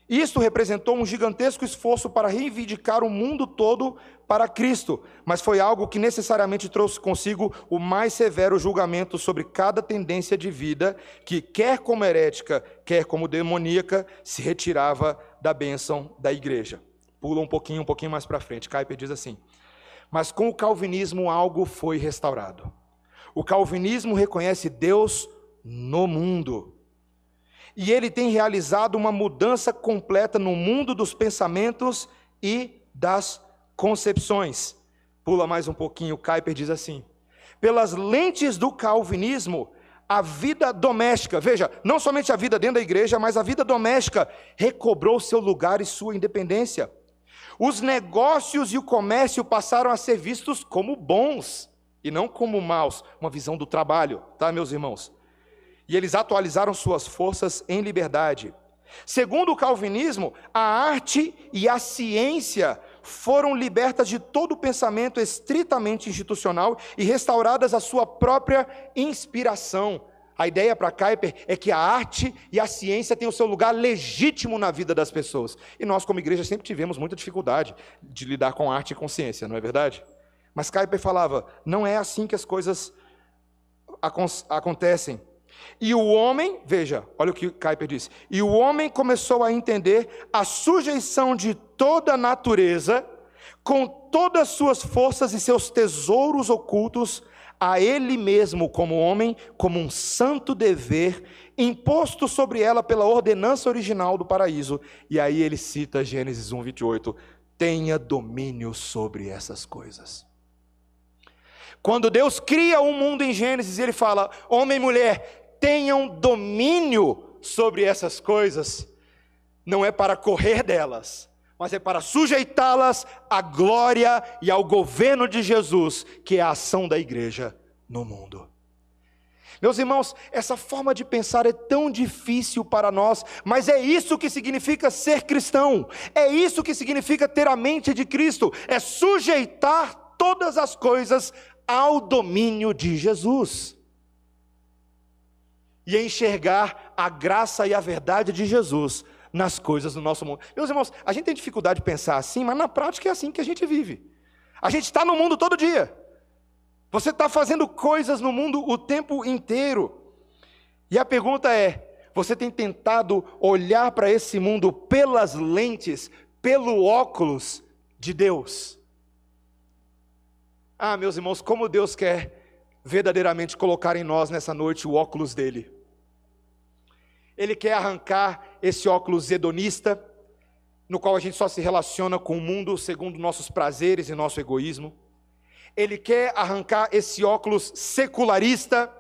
Isto representou um gigantesco esforço para reivindicar o mundo todo para Cristo, mas foi algo que necessariamente trouxe consigo o mais severo julgamento sobre cada tendência de vida que, quer como herética, quer como demoníaca, se retirava da bênção da igreja. Pula um pouquinho, um pouquinho mais para frente. Kuyper diz assim: Mas com o calvinismo algo foi restaurado. O calvinismo reconhece Deus no mundo e ele tem realizado uma mudança completa no mundo dos pensamentos e das concepções. Pula mais um pouquinho, Kuyper diz assim: pelas lentes do calvinismo, a vida doméstica, veja, não somente a vida dentro da igreja, mas a vida doméstica recobrou seu lugar e sua independência. Os negócios e o comércio passaram a ser vistos como bons e não como maus, uma visão do trabalho, tá, meus irmãos? E eles atualizaram suas forças em liberdade. Segundo o calvinismo, a arte e a ciência foram libertas de todo pensamento estritamente institucional e restauradas à sua própria inspiração. A ideia para Kuyper é que a arte e a ciência têm o seu lugar legítimo na vida das pessoas. E nós, como igreja, sempre tivemos muita dificuldade de lidar com arte e com ciência, não é verdade? Mas Kuyper falava: não é assim que as coisas acontecem. E o homem, veja, olha o que Kuyper diz. E o homem começou a entender a sujeição de toda a natureza, com todas as suas forças e seus tesouros ocultos, a ele mesmo como homem, como um santo dever, imposto sobre ela pela ordenança original do paraíso. E aí ele cita Gênesis 1, 28. Tenha domínio sobre essas coisas. Quando Deus cria o um mundo em Gênesis, ele fala: homem e mulher, tenham domínio sobre essas coisas, não é para correr delas, mas é para sujeitá-las à glória e ao governo de Jesus, que é a ação da igreja no mundo. Meus irmãos, essa forma de pensar é tão difícil para nós, mas é isso que significa ser cristão, é isso que significa ter a mente de Cristo, é sujeitar todas as coisas ao domínio de Jesus. E enxergar a graça e a verdade de Jesus nas coisas do nosso mundo. Meus irmãos, a gente tem dificuldade de pensar assim, mas na prática é assim que a gente vive. A gente está no mundo todo dia. Você está fazendo coisas no mundo o tempo inteiro. E a pergunta é: você tem tentado olhar para esse mundo pelas lentes, pelo óculos de Deus? Ah, meus irmãos, como Deus quer verdadeiramente colocar em nós nessa noite o óculos dele. Ele quer arrancar esse óculos hedonista, no qual a gente só se relaciona com o mundo segundo nossos prazeres e nosso egoísmo ele quer arrancar esse óculos secularista,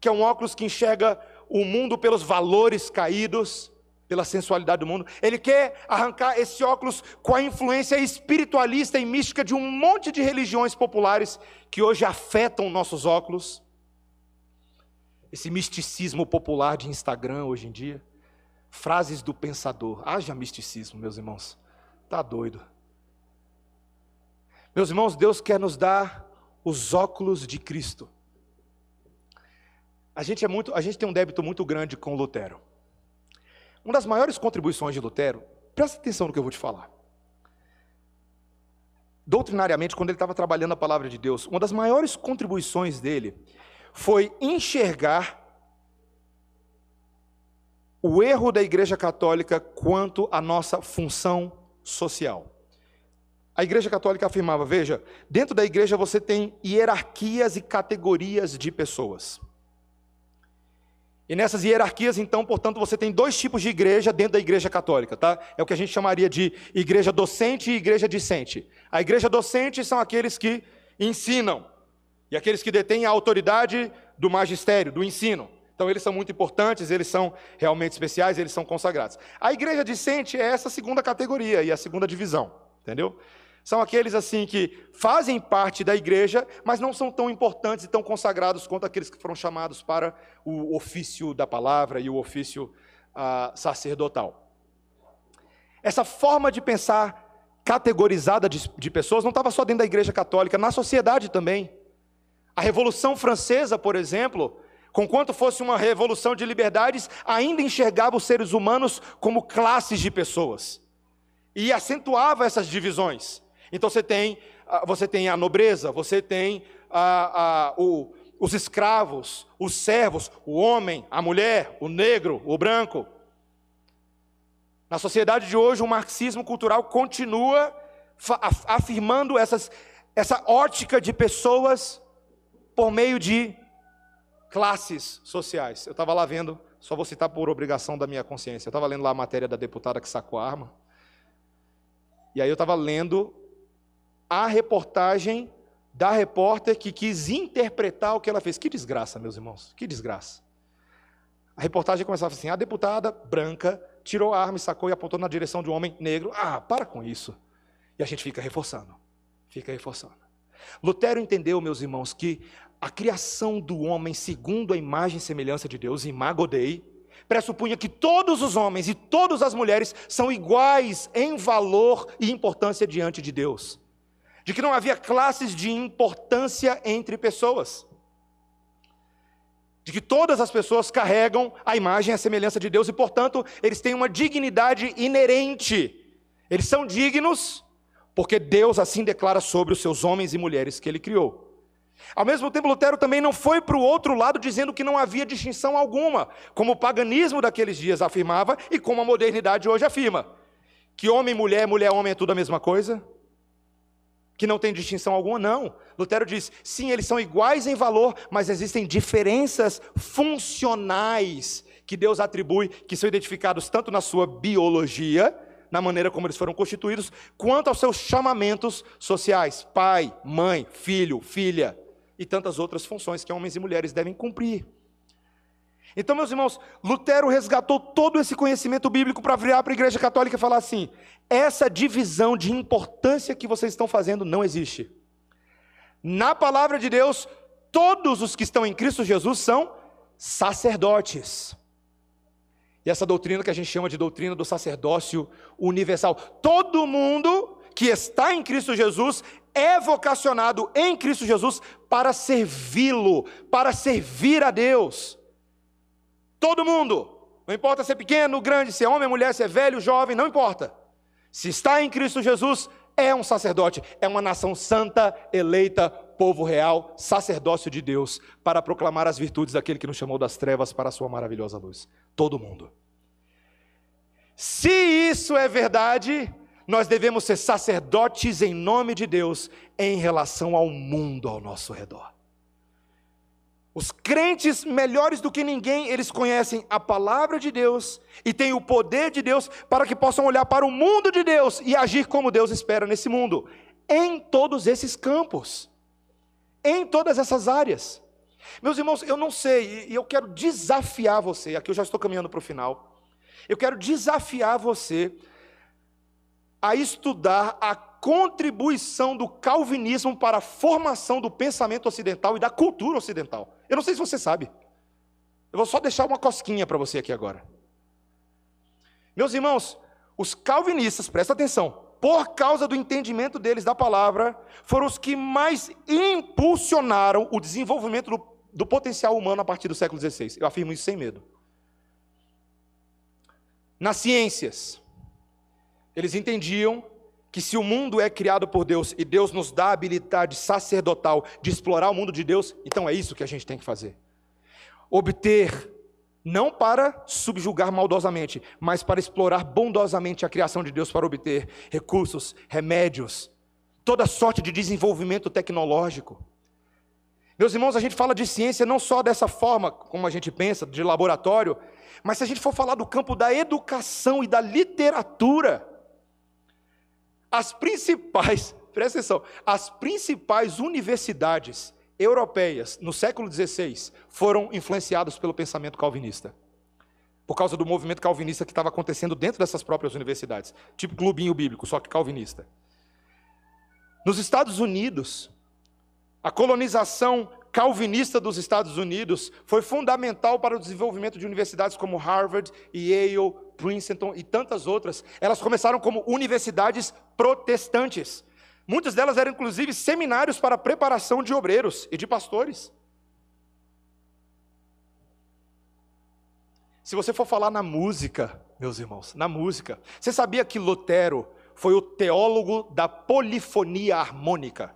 que é um óculos que enxerga o mundo pelos valores caídos, pela sensualidade do mundo. Ele quer arrancar esse óculos com a influência espiritualista e mística de um monte de religiões populares que hoje afetam nossos óculos. Esse misticismo popular de Instagram hoje em dia. Frases do pensador. Haja misticismo, meus irmãos. Tá doido. Meus irmãos, Deus quer nos dar os óculos de Cristo. A gente, é muito, a gente tem um débito muito grande com Lutero. Uma das maiores contribuições de Lutero, presta atenção no que eu vou te falar. Doutrinariamente, quando ele estava trabalhando a palavra de Deus, uma das maiores contribuições dele foi enxergar o erro da Igreja Católica quanto à nossa função social. A Igreja Católica afirmava: veja, dentro da igreja você tem hierarquias e categorias de pessoas. E nessas hierarquias, então, portanto, você tem dois tipos de igreja dentro da igreja católica, tá? É o que a gente chamaria de igreja docente e igreja discente. A igreja docente são aqueles que ensinam, e aqueles que detêm a autoridade do magistério, do ensino. Então, eles são muito importantes, eles são realmente especiais, eles são consagrados. A igreja discente é essa segunda categoria e a segunda divisão, entendeu? São aqueles assim que fazem parte da igreja, mas não são tão importantes e tão consagrados quanto aqueles que foram chamados para o ofício da palavra e o ofício ah, sacerdotal. Essa forma de pensar categorizada de, de pessoas não estava só dentro da igreja católica, na sociedade também. A Revolução Francesa, por exemplo, conquanto fosse uma revolução de liberdades, ainda enxergava os seres humanos como classes de pessoas e acentuava essas divisões. Então você tem, ah, você tem a nobreza, você tem a, a, o, os escravos, os servos, o homem, a mulher, o negro, o branco. Na sociedade de hoje, o marxismo cultural continua afirmando essas, essa ótica de pessoas por meio de classes sociais. Eu estava lá vendo, só vou citar por obrigação da minha consciência, eu estava lendo lá a matéria da deputada que sacou a arma. E aí eu estava lendo a reportagem da repórter que quis interpretar o que ela fez. Que desgraça, meus irmãos, que desgraça. A reportagem começava assim: a deputada branca tirou a arma e sacou e apontou na direção de um homem negro. Ah, para com isso. E a gente fica reforçando, fica reforçando. Lutero entendeu, meus irmãos, que a criação do homem segundo a imagem e semelhança de Deus, imago Dei, pressupunha que todos os homens e todas as mulheres são iguais em valor e importância diante de Deus de que não havia classes de importância entre pessoas, de que todas as pessoas carregam a imagem e a semelhança de Deus e, portanto, eles têm uma dignidade inerente. Eles são dignos porque Deus assim declara sobre os seus homens e mulheres que ele criou. Ao mesmo tempo, Lutero também não foi para o outro lado dizendo que não havia distinção alguma, como o paganismo daqueles dias afirmava e como a modernidade hoje afirma. Que homem, mulher, mulher, homem é tudo a mesma coisa que não tem distinção alguma, não. Lutero diz: sim, eles são iguais em valor, mas existem diferenças funcionais que Deus atribui, que são identificados tanto na sua biologia, na maneira como eles foram constituídos, quanto aos seus chamamentos sociais: pai, mãe, filho, filha, e tantas outras funções que homens e mulheres devem cumprir. Então, meus irmãos, Lutero resgatou todo esse conhecimento bíblico para virar para a igreja católica e falar assim: essa divisão de importância que vocês estão fazendo não existe. Na palavra de Deus, todos os que estão em Cristo Jesus são sacerdotes. E essa doutrina que a gente chama de doutrina do sacerdócio universal. Todo mundo que está em Cristo Jesus é vocacionado em Cristo Jesus para servi-lo, para servir a Deus. Todo mundo, não importa se é pequeno, grande, se é homem, mulher, se é velho, jovem, não importa. Se está em Cristo Jesus, é um sacerdote, é uma nação santa, eleita, povo real, sacerdócio de Deus, para proclamar as virtudes daquele que nos chamou das trevas para a sua maravilhosa luz. Todo mundo. Se isso é verdade, nós devemos ser sacerdotes em nome de Deus em relação ao mundo ao nosso redor. Os crentes, melhores do que ninguém, eles conhecem a palavra de Deus e têm o poder de Deus para que possam olhar para o mundo de Deus e agir como Deus espera nesse mundo, em todos esses campos, em todas essas áreas. Meus irmãos, eu não sei, e eu quero desafiar você, aqui eu já estou caminhando para o final, eu quero desafiar você a estudar a contribuição do calvinismo para a formação do pensamento ocidental e da cultura ocidental. Eu não sei se você sabe. Eu vou só deixar uma cosquinha para você aqui agora. Meus irmãos, os calvinistas, presta atenção, por causa do entendimento deles da palavra, foram os que mais impulsionaram o desenvolvimento do, do potencial humano a partir do século XVI. Eu afirmo isso sem medo. Nas ciências, eles entendiam que se o mundo é criado por Deus e Deus nos dá a habilidade sacerdotal de explorar o mundo de Deus, então é isso que a gente tem que fazer. Obter, não para subjugar maldosamente, mas para explorar bondosamente a criação de Deus para obter recursos, remédios, toda sorte de desenvolvimento tecnológico. Meus irmãos, a gente fala de ciência não só dessa forma, como a gente pensa, de laboratório, mas se a gente for falar do campo da educação e da literatura, as principais, presta atenção, as principais universidades europeias no século XVI foram influenciadas pelo pensamento calvinista. Por causa do movimento calvinista que estava acontecendo dentro dessas próprias universidades, tipo clubinho bíblico, só que calvinista. Nos Estados Unidos, a colonização calvinista dos Estados Unidos foi fundamental para o desenvolvimento de universidades como Harvard, Yale, Princeton e tantas outras. Elas começaram como universidades protestantes. Muitas delas eram inclusive seminários para preparação de obreiros e de pastores. Se você for falar na música, meus irmãos, na música, você sabia que Lutero foi o teólogo da polifonia harmônica?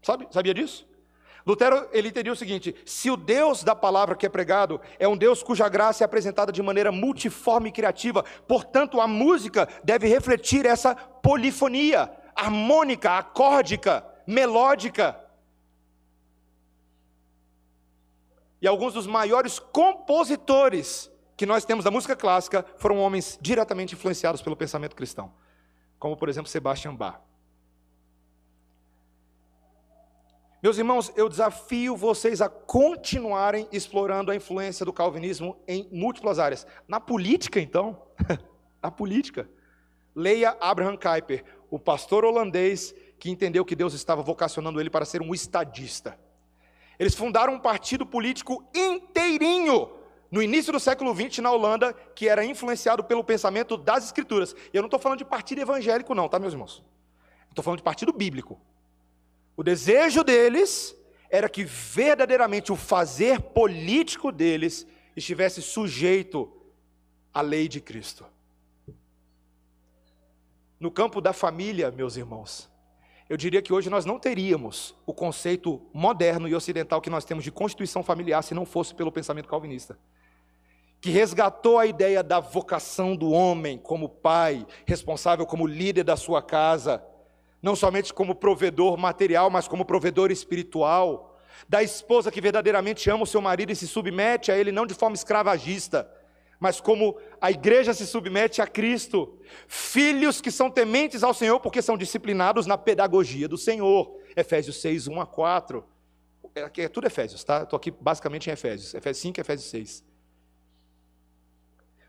Sabe, sabia disso? Lutero ele entendia o seguinte: se o Deus da palavra que é pregado é um Deus cuja graça é apresentada de maneira multiforme e criativa, portanto a música deve refletir essa polifonia harmônica, acórdica, melódica. E alguns dos maiores compositores que nós temos da música clássica foram homens diretamente influenciados pelo pensamento cristão, como por exemplo Sebastian Bach. Meus irmãos, eu desafio vocês a continuarem explorando a influência do calvinismo em múltiplas áreas. Na política, então, na política. Leia Abraham Kuyper, o pastor holandês que entendeu que Deus estava vocacionando ele para ser um estadista. Eles fundaram um partido político inteirinho no início do século XX na Holanda, que era influenciado pelo pensamento das Escrituras. E eu não estou falando de partido evangélico, não, tá, meus irmãos? Estou falando de partido bíblico. O desejo deles era que verdadeiramente o fazer político deles estivesse sujeito à lei de Cristo. No campo da família, meus irmãos, eu diria que hoje nós não teríamos o conceito moderno e ocidental que nós temos de constituição familiar se não fosse pelo pensamento calvinista. Que resgatou a ideia da vocação do homem como pai, responsável como líder da sua casa, não somente como provedor material, mas como provedor espiritual, da esposa que verdadeiramente ama o seu marido e se submete a ele não de forma escravagista, mas como a igreja se submete a Cristo, filhos que são tementes ao Senhor porque são disciplinados na pedagogia do Senhor. Efésios 6, 1 a 4. É, é tudo Efésios, tá? Estou aqui basicamente em Efésios, Efésios 5 Efésios 6.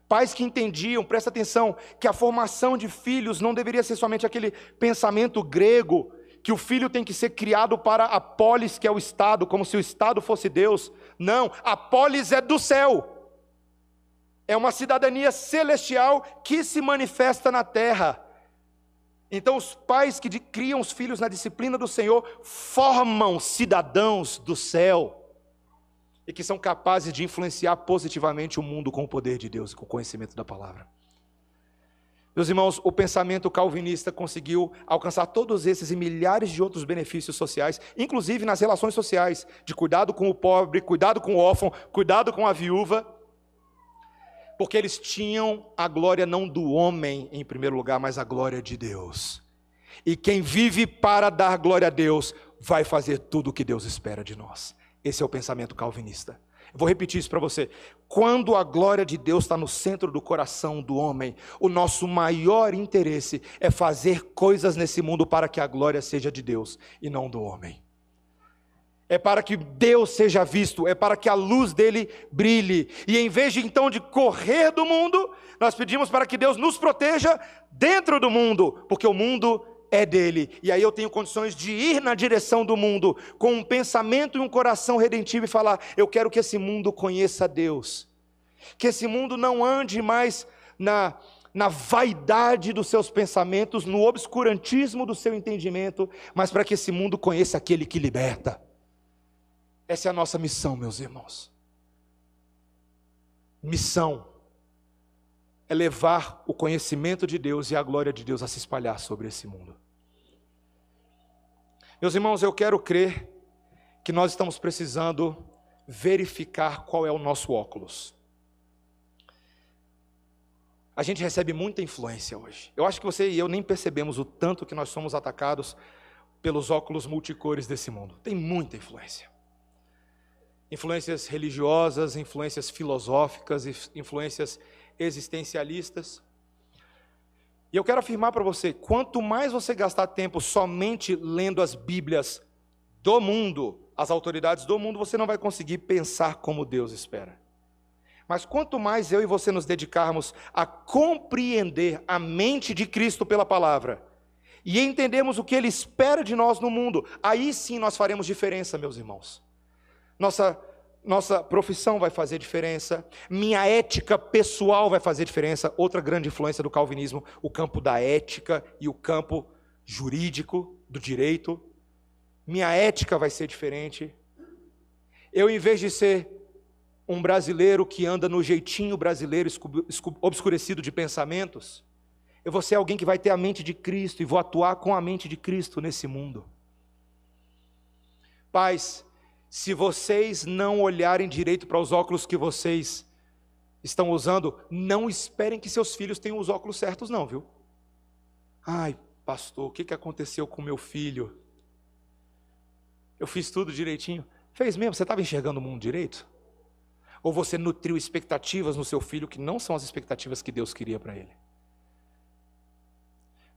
Pais que entendiam, presta atenção, que a formação de filhos não deveria ser somente aquele pensamento grego que o filho tem que ser criado para a polis, que é o Estado, como se o Estado fosse Deus. Não, a polis é do céu. É uma cidadania celestial que se manifesta na terra. Então, os pais que criam os filhos na disciplina do Senhor formam cidadãos do céu e que são capazes de influenciar positivamente o mundo com o poder de Deus e com o conhecimento da palavra. Meus irmãos, o pensamento calvinista conseguiu alcançar todos esses e milhares de outros benefícios sociais, inclusive nas relações sociais, de cuidado com o pobre, cuidado com o órfão, cuidado com a viúva, porque eles tinham a glória não do homem em primeiro lugar, mas a glória de Deus. E quem vive para dar glória a Deus, vai fazer tudo o que Deus espera de nós. Esse é o pensamento calvinista. Vou repetir isso para você. Quando a glória de Deus está no centro do coração do homem, o nosso maior interesse é fazer coisas nesse mundo para que a glória seja de Deus e não do homem. É para que Deus seja visto, é para que a luz dele brilhe. E em vez de então de correr do mundo, nós pedimos para que Deus nos proteja dentro do mundo, porque o mundo é dele. E aí eu tenho condições de ir na direção do mundo com um pensamento e um coração redentivo e falar: eu quero que esse mundo conheça Deus. Que esse mundo não ande mais na na vaidade dos seus pensamentos, no obscurantismo do seu entendimento, mas para que esse mundo conheça aquele que liberta. Essa é a nossa missão, meus irmãos. Missão é levar o conhecimento de Deus e a glória de Deus a se espalhar sobre esse mundo. Meus irmãos, eu quero crer que nós estamos precisando verificar qual é o nosso óculos. A gente recebe muita influência hoje. Eu acho que você e eu nem percebemos o tanto que nós somos atacados pelos óculos multicores desse mundo. Tem muita influência. Influências religiosas, influências filosóficas, influências existencialistas. E eu quero afirmar para você: quanto mais você gastar tempo somente lendo as Bíblias do mundo, as autoridades do mundo, você não vai conseguir pensar como Deus espera. Mas quanto mais eu e você nos dedicarmos a compreender a mente de Cristo pela palavra e entendermos o que Ele espera de nós no mundo, aí sim nós faremos diferença, meus irmãos. Nossa nossa profissão vai fazer diferença, minha ética pessoal vai fazer diferença. Outra grande influência do calvinismo, o campo da ética e o campo jurídico do direito. Minha ética vai ser diferente. Eu, em vez de ser um brasileiro que anda no jeitinho brasileiro obscurecido de pensamentos, eu vou ser alguém que vai ter a mente de Cristo e vou atuar com a mente de Cristo nesse mundo. Pais, se vocês não olharem direito para os óculos que vocês estão usando, não esperem que seus filhos tenham os óculos certos, não, viu? Ai, pastor, o que, aconteceu com meu filho? Eu fiz tudo direitinho. Fez mesmo? Você estava enxergando o mundo direito? Ou você nutriu expectativas no seu filho que não são as expectativas que Deus queria para ele?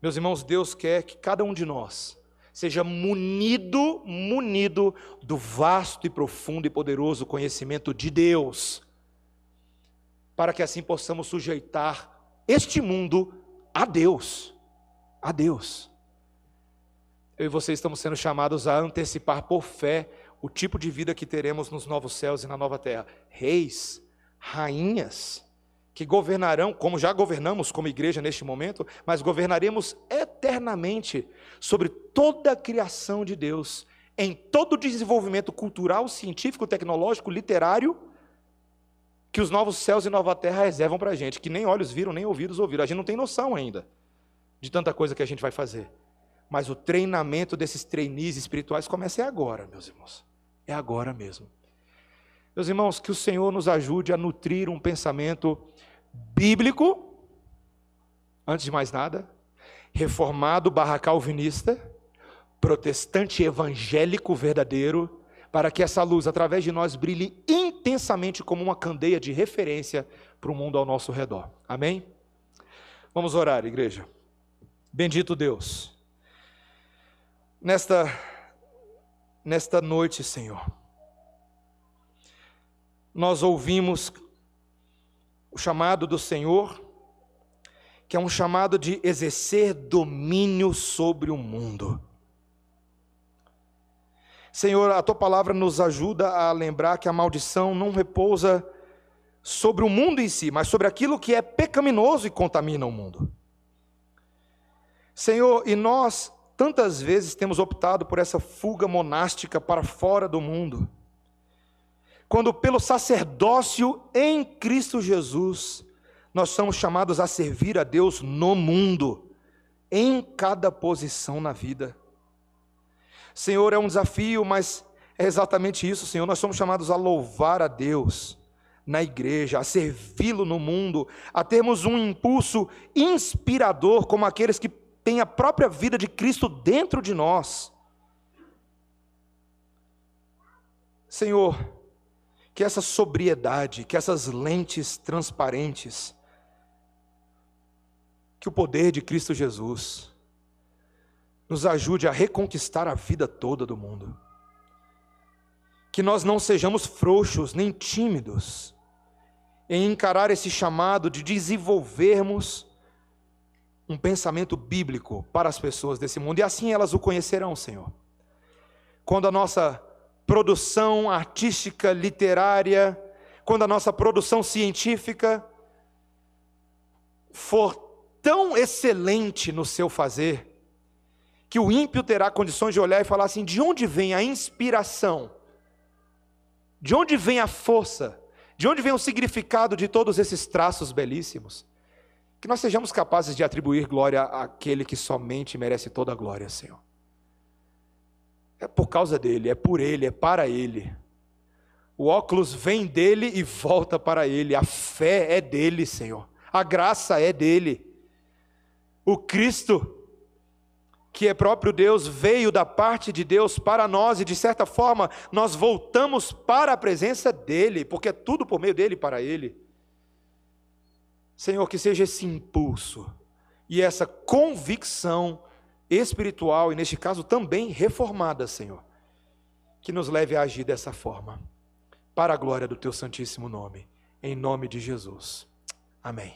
Meus irmãos, Deus quer que cada um de nós seja munido, munido do vasto e profundo e poderoso conhecimento de Deus, para que assim possamos sujeitar este mundo a Deus, a Deus. Eu e você estamos sendo chamados a antecipar por fé o tipo de vida que teremos nos novos céus e na nova terra. Reis, rainhas, que governarão, como já governamos como igreja neste momento, mas governaremos eternamente sobre toda a criação de Deus, em todo o desenvolvimento cultural, científico, tecnológico, literário, que os novos céus e nova terra reservam para a gente, que nem olhos viram, nem ouvidos ouviram. A gente não tem noção ainda de tanta coisa que a gente vai fazer. Mas o treinamento desses trainees espirituais começa é agora, meus irmãos. É agora mesmo. Meus irmãos, que o Senhor nos ajude a nutrir um pensamento bíblico, antes de mais nada, reformado barra calvinista, protestante evangélico verdadeiro, para que essa luz, através de nós, brilhe intensamente como uma candeia de referência para o mundo ao nosso redor. Amém? Vamos orar, igreja. Bendito Deus. Nesta, nesta noite, Senhor nós ouvimos o chamado do Senhor, que é um chamado de exercer domínio sobre o mundo. Senhor, a tua palavra nos ajuda a lembrar que a maldição não repousa sobre o mundo em si, mas sobre aquilo que é pecaminoso e contamina o mundo. Senhor, e nós tantas vezes temos optado por essa fuga monástica para fora do mundo, quando pelo sacerdócio em Cristo Jesus, nós somos chamados a servir a Deus no mundo, em cada posição na vida. Senhor, é um desafio, mas é exatamente isso, Senhor. Nós somos chamados a louvar a Deus na igreja, a servi-lo no mundo, a termos um impulso inspirador, como aqueles que têm a própria vida de Cristo dentro de nós. Senhor, que essa sobriedade, que essas lentes transparentes, que o poder de Cristo Jesus, nos ajude a reconquistar a vida toda do mundo. Que nós não sejamos frouxos nem tímidos em encarar esse chamado de desenvolvermos um pensamento bíblico para as pessoas desse mundo, e assim elas o conhecerão, Senhor. Quando a nossa produção artística, literária, quando a nossa produção científica for tão excelente no seu fazer, que o ímpio terá condições de olhar e falar assim: de onde vem a inspiração? De onde vem a força? De onde vem o significado de todos esses traços belíssimos? Que nós sejamos capazes de atribuir glória àquele que somente merece toda a glória, Senhor. É por causa dele, é por ele, é para ele. O óculos vem dele e volta para ele. A fé é dele, Senhor. A graça é dele. O Cristo que é próprio Deus, veio da parte de Deus para nós e, de certa forma, nós voltamos para a presença dEle, porque é tudo por meio dEle para Ele. Senhor, que seja esse impulso e essa convicção espiritual, e neste caso também reformada, Senhor, que nos leve a agir dessa forma, para a glória do Teu Santíssimo Nome, em nome de Jesus. Amém.